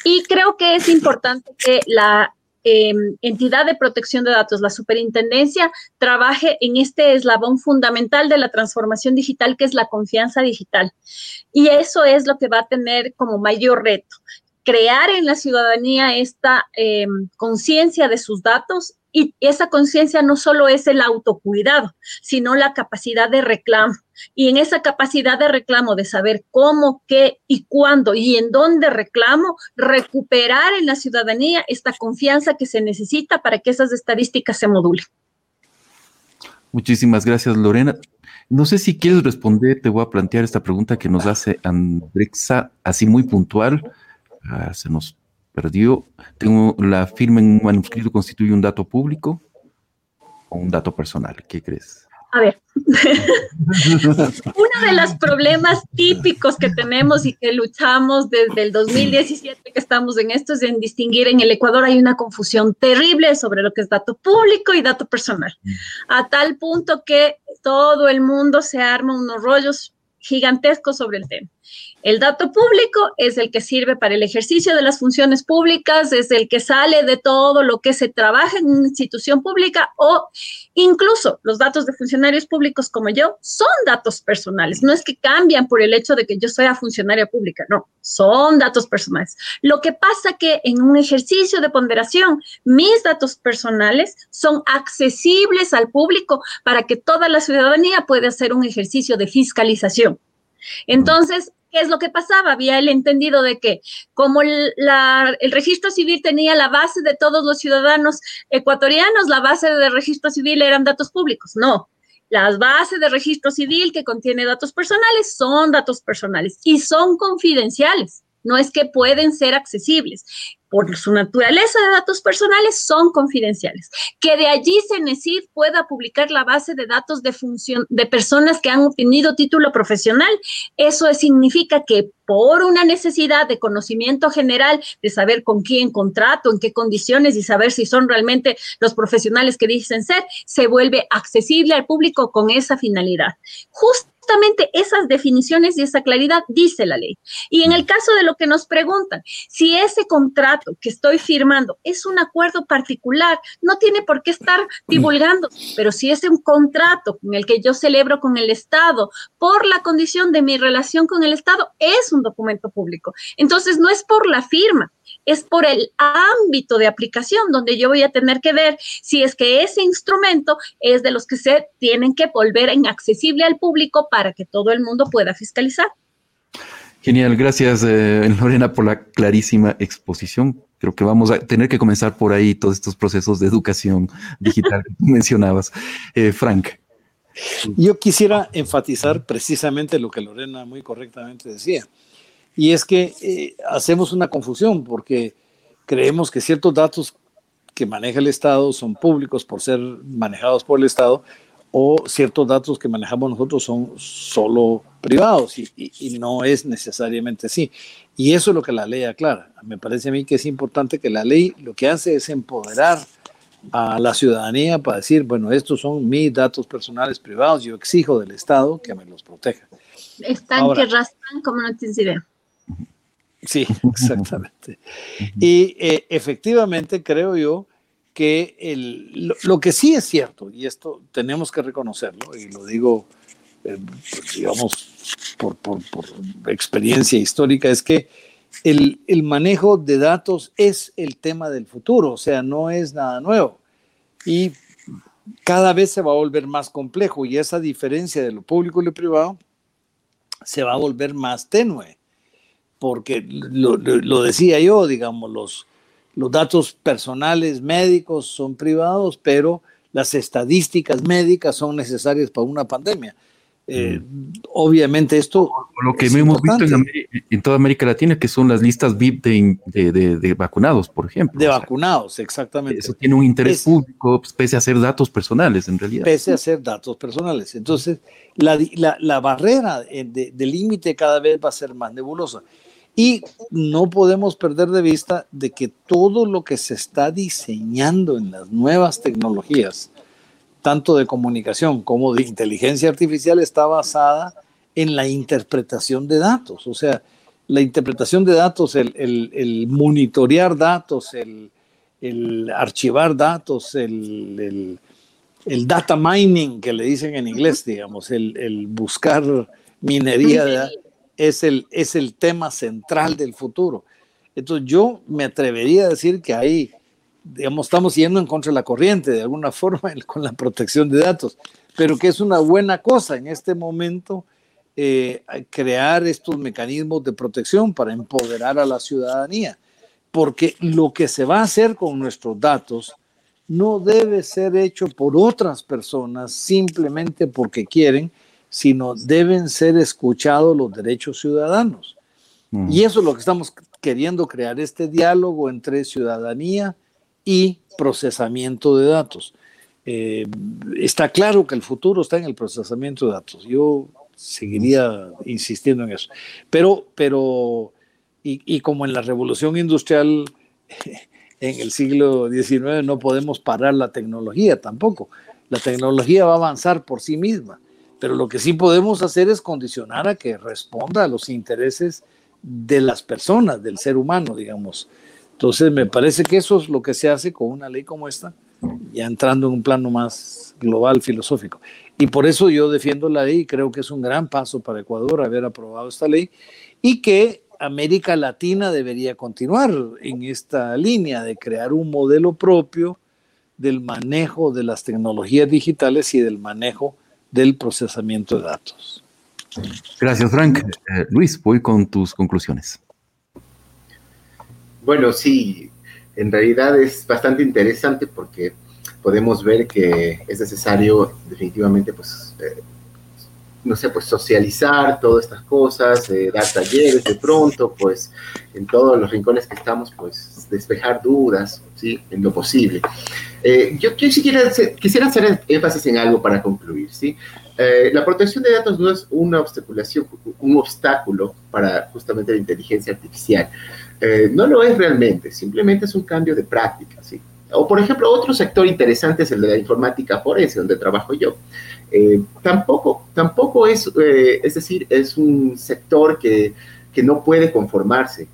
Y creo que es importante que la em, entidad de protección de datos, la superintendencia, trabaje en este eslabón fundamental de la transformación digital, que es la confianza digital. Y eso es lo que va a tener como mayor reto crear en la ciudadanía esta eh, conciencia de sus datos y esa conciencia no solo es el autocuidado, sino la capacidad de reclamo. Y en esa capacidad de reclamo, de saber cómo, qué y cuándo y en dónde reclamo, recuperar en la ciudadanía esta confianza que se necesita para que esas estadísticas se modulen. Muchísimas gracias, Lorena. No sé si quieres responder, te voy a plantear esta pregunta que nos hace Andrexa, así muy puntual. Ah, se nos perdió. Tengo la firma en un manuscrito constituye un dato público o un dato personal. ¿Qué crees? A ver, [LAUGHS] uno de los problemas típicos que tenemos y que luchamos desde el 2017 que estamos en esto es en distinguir en el Ecuador hay una confusión terrible sobre lo que es dato público y dato personal, a tal punto que todo el mundo se arma unos rollos gigantescos sobre el tema. El dato público es el que sirve para el ejercicio de las funciones públicas, es el que sale de todo lo que se trabaja en una institución pública o incluso los datos de funcionarios públicos como yo son datos personales. No es que cambian por el hecho de que yo sea funcionaria pública, no, son datos personales. Lo que pasa que en un ejercicio de ponderación, mis datos personales son accesibles al público para que toda la ciudadanía pueda hacer un ejercicio de fiscalización. Entonces, ¿qué es lo que pasaba? Había el entendido de que como el, registro civil tenía la base de todos los ciudadanos ecuatorianos, la base de registro civil eran datos públicos. No, las bases de registro civil que contiene datos personales son datos personales y son confidenciales. No es que pueden ser accesibles por su naturaleza de datos personales, son confidenciales. Que de allí CENESID pueda publicar la base de datos de, función, de personas que han obtenido título profesional, eso significa que por una necesidad de conocimiento general, de saber con quién contrato, en qué condiciones y saber si son realmente los profesionales que dicen ser, se vuelve accesible al público con esa finalidad. Justo justamente esas definiciones y esa claridad dice la ley. Y en el caso de lo que nos preguntan, si ese contrato que estoy firmando es un acuerdo particular, no tiene por qué estar divulgando, pero si es un contrato con el que yo celebro con el Estado por la condición de mi relación con el Estado, es un documento público. Entonces, no es por la firma, es por el ámbito de aplicación donde yo voy a tener que ver si es que ese instrumento es de los que se tienen que volver inaccesible al público para que todo el mundo pueda fiscalizar. Genial, gracias eh, Lorena por la clarísima exposición. Creo que vamos a tener que comenzar por ahí todos estos procesos de educación digital que [LAUGHS] mencionabas. Eh, Frank. Yo quisiera enfatizar precisamente lo que Lorena muy correctamente decía. Y es que eh, hacemos una confusión porque creemos que ciertos datos que maneja el Estado son públicos por ser manejados por el Estado o ciertos datos que manejamos nosotros son solo privados y, y, no es necesariamente así. Y eso es lo que la ley aclara. Me parece a mí que es importante que la ley lo que hace es empoderar a la ciudadanía para decir, bueno, estos son mis datos personales privados, yo exijo del Estado que me los proteja. Están que rastran como no tienes idea. Sí, [LAUGHS] exactamente. Y eh, efectivamente creo yo que el, lo, que sí es cierto, y esto tenemos que reconocerlo, y lo digo, eh, digamos, por, por, experiencia histórica, es que el, el, manejo de datos es el tema del futuro, o sea, no es nada nuevo. Y cada vez se va a volver más complejo y esa diferencia de lo público y lo privado se va a volver más tenue porque lo, decía yo, digamos, los, los datos personales médicos son privados, pero las estadísticas médicas son necesarias para una pandemia. Eh, mm. obviamente esto... Lo que hemos visto en, toda América Latina, que son las listas VIP de, vacunados, por ejemplo. De vacunados, exactamente. Eso tiene un interés público, pues, pese a ser datos personales, en realidad. Pese a ser datos personales. Entonces, la, la barrera de límite cada vez va a ser más nebulosa. Y no podemos perder de vista de que todo lo que se está diseñando en las nuevas tecnologías, tanto de comunicación como de inteligencia artificial, está basada en la interpretación de datos. O sea, la interpretación de datos, el, monitorear datos, el, archivar datos, el, data mining que le dicen en inglés, digamos, el, buscar minería de datos es el, es el tema central del futuro. Entonces yo me atrevería a decir que ahí, estamos yendo en contra de la corriente de alguna [LAUGHS] forma con la protección de datos, pero que es una buena cosa en este momento eh, crear estos mecanismos de protección para empoderar a la ciudadanía, porque lo que se va a hacer con nuestros datos no debe ser hecho por otras personas simplemente porque quieren, sino deben ser escuchados los derechos ciudadanos. Mm. Y eso es lo que estamos queriendo crear, este diálogo entre ciudadanía y procesamiento de datos. Eh, está claro que el futuro está en el procesamiento de datos. Yo seguiría insistiendo en eso. Pero, pero y, y como en la revolución industrial [LAUGHS] en el siglo XIX no podemos parar la tecnología tampoco. La tecnología va a avanzar por sí misma pero lo que sí podemos hacer es condicionar a que responda a los intereses de las personas, del ser humano, digamos. Entonces, me parece que eso es lo que se hace con una ley como esta, ya entrando en un plano más global, filosófico. Y por eso yo defiendo la ley y creo que es un gran paso para Ecuador haber aprobado esta ley y que América Latina debería continuar en esta línea de crear un modelo propio del manejo de las tecnologías digitales y del manejo del procesamiento de datos. Gracias, Frank. Eh, Luis, voy con tus conclusiones. Bueno, sí, en realidad es bastante interesante porque podemos ver que es necesario definitivamente, pues, eh, no sé, pues socializar todas estas cosas, dar talleres de pronto, pues, en todos los rincones que estamos, pues, despejar dudas, ¿sí? En lo posible. Eh, yo, yo quisiera, quisiera hacer énfasis en algo para concluir, ¿sí? Eh, la protección de datos no es una obstaculación, un obstáculo para justamente la inteligencia artificial. Eh, no lo es realmente, simplemente es un cambio de práctica, ¿sí? O por ejemplo, otro sector interesante es el de la informática forense, donde trabajo yo. Eh, tampoco, tampoco es, eh, es decir, es un sector que, que no puede conformarse.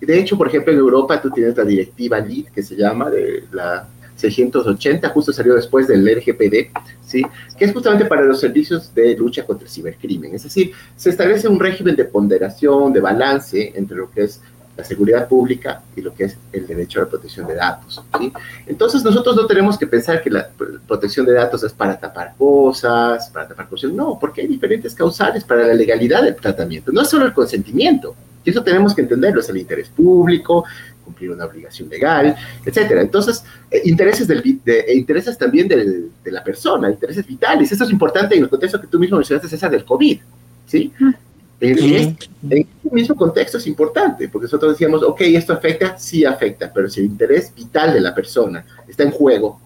De hecho, por ejemplo, en Europa tú tienes la directiva LEAD, que se llama, de la 680, justo salió después del RGPD, ¿sí? que es justamente para los servicios de lucha contra el cibercrimen. Es decir, se establece un régimen de ponderación, de balance entre lo que es la seguridad pública y lo que es el derecho a la protección de datos. ¿sí? Entonces nosotros no tenemos que pensar que la protección de datos es para tapar cosas, para tapar cosas, no, porque hay diferentes causales para la legalidad del tratamiento, no es solo el consentimiento, y eso tenemos que entenderlo, es el interés público, cumplir una obligación legal, etcétera. Entonces, eh, intereses, del, de, e intereses también del, de la persona, intereses vitales. Esto es importante en el contexto que tú mismo mencionaste, César, del COVID, ¿sí? En, este, en, este, mismo contexto es importante, porque nosotros decíamos, ok, esto afecta, sí afecta, pero si el interés vital de la persona está en juego,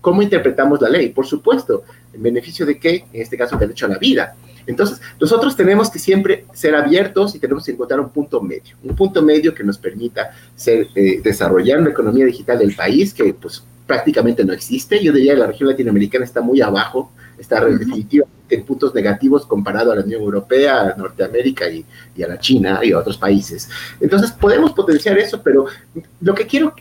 ¿cómo interpretamos la ley? Por supuesto, ¿en beneficio de qué? En este caso, el derecho a la vida. Entonces, nosotros tenemos que siempre ser abiertos y tenemos que encontrar un punto medio, un punto medio que nos permita ser, eh, desarrollar una economía digital del país que pues prácticamente no existe. Yo diría que la región latinoamericana está muy abajo, está definitivamente en puntos negativos comparado a la Unión Europea, a Norteamérica y, y, a la China y a otros países. Entonces, podemos potenciar eso, pero lo que quiero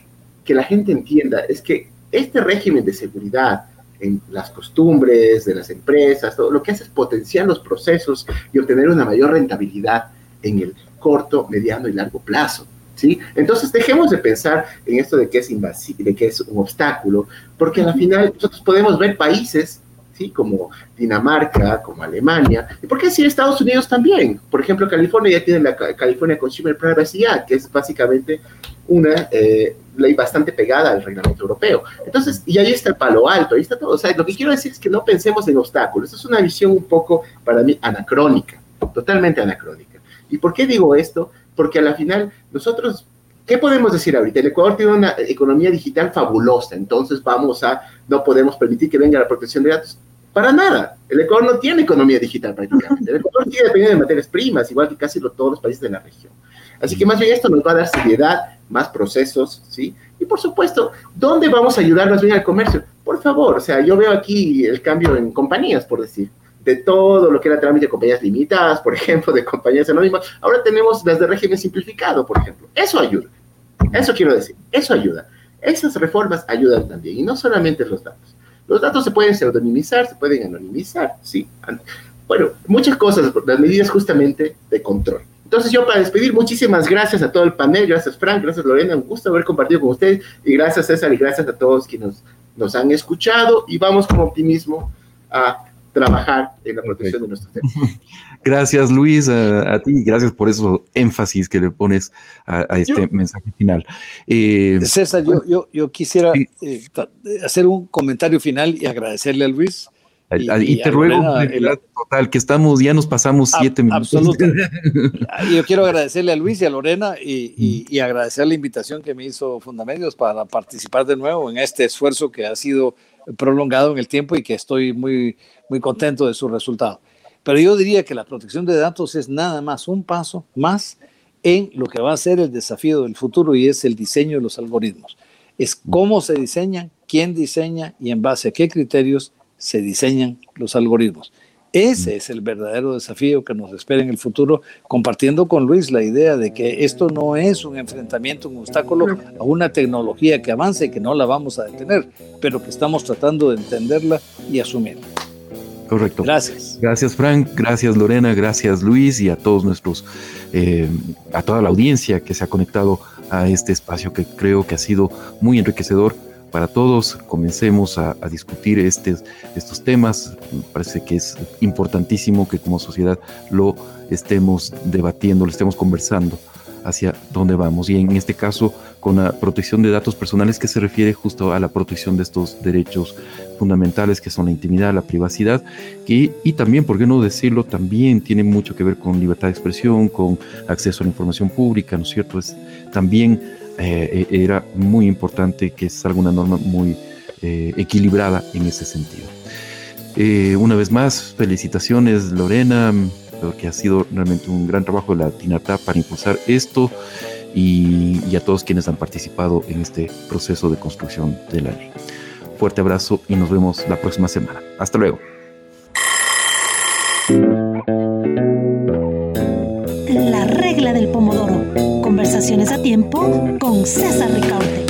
que la gente entienda es que este régimen de seguridad, en las costumbres de las empresas, todo lo que hace es potenciar los procesos y obtener una mayor rentabilidad en el corto, mediano y largo plazo. ¿Sí? Entonces dejemos de pensar en esto de que es invasivo, de que es un obstáculo, porque al final nosotros podemos ver países ¿sí? como Dinamarca, como Alemania, y por qué decir Estados Unidos también. Por ejemplo, California ya tiene la California Consumer Privacy Act, que es básicamente una eh, ley bastante pegada al reglamento europeo. Entonces, y ahí está el palo alto, ahí está todo. O sea, lo que quiero decir es que no pensemos en obstáculos. Es una visión un poco, para mí, anacrónica, totalmente anacrónica. ¿Y por qué digo esto? Porque a la final nosotros ¿Qué podemos decir ahorita? El Ecuador tiene una economía digital fabulosa, entonces vamos a, no podemos permitir que venga la protección de datos. Para nada. El Ecuador no tiene economía digital prácticamente. El Ecuador sigue dependiendo de materias primas, igual que casi todos los países de la región. Así que más bien esto nos va a dar seriedad, más procesos, ¿sí? Y por supuesto, ¿dóde vamos a ayudar más bien al comercio? Por favor, o sea, yo veo aquí el cambio en compañías, por decir de todo lo que era trámite de compañías limitadas, por [LAUGHS] ejemplo, de compañías anónimas. Ahora tenemos las de régimen simplificado, por ejemplo. Eso ayuda. Eso quiero decir. Eso ayuda. Esas reformas ayudan también. Y no solamente los datos. Los datos se pueden pseudonimizar, se pueden anonimizar, sí. Bueno, muchas cosas, las medidas justamente de control. Entonces yo para despedir, muchísimas gracias a todo el panel, gracias Frank, gracias Lorena, un gusto haber compartido con ustedes. Y gracias César. Y gracias a todos quienes nos, han escuchado. Y vamos con optimismo a trabajar en la protección de nuestros temas. [LAUGHS] Gracias, Luis, a, ti, gracias por eso énfasis que le pones a, este mensaje final. Eh, César, yo, yo, quisiera eh, hacer un comentario final y agradecerle a Luis. Y, te ruego, total, que estamos, ya nos pasamos siete minutos. Absolutamente. [LAUGHS] yo quiero agradecerle a Luis y a Lorena y, y, agradecer la invitación que me hizo Fundamedios para participar de nuevo en este esfuerzo que ha sido prolongado en el tiempo y que estoy muy, muy contento de su resultado. Pero yo diría que la protección de datos es nada más un paso más en lo que va a ser el desafío del futuro y es el diseño de los algoritmos. Es cómo se diseñan, quién diseña y en base a qué criterios se diseñan los algoritmos. Ese es el verdadero desafío que nos espera en el futuro, compartiendo con Luis la idea de que esto no es un enfrentamiento, un obstáculo a una tecnología que avance y que no la vamos a detener, pero que estamos tratando de entenderla y asumirla. Correcto. Gracias. Gracias, Frank. Gracias, Lorena. Gracias, Luis. Y a todos nuestros, eh, a toda la audiencia que se ha conectado a este espacio que creo que ha sido muy enriquecedor para todos. Comencemos a, discutir este, estos temas. Me parece que es importantísimo que como sociedad lo estemos debatiendo, lo estemos conversando hacia dónde vamos. Y en este caso, con la protección de datos personales que se refiere justo a la protección de estos derechos fundamentales que son la intimidad, la privacidad, y, y también, por qué no decirlo, también tiene mucho que ver con libertad de expresión, con acceso a la información pública, ¿no es cierto? Es también eh, e-, era muy importante que salga una norma muy eh, equilibrada en ese sentido. Eh, una vez más, felicitaciones Lorena, porque ha sido realmente un gran trabajo de la TINATA para impulsar esto y, y a todos quienes han participado en este proceso de construcción de la ley. Fuerte abrazo y nos vemos la próxima semana. Hasta luego. A tiempo con César Ricaurte.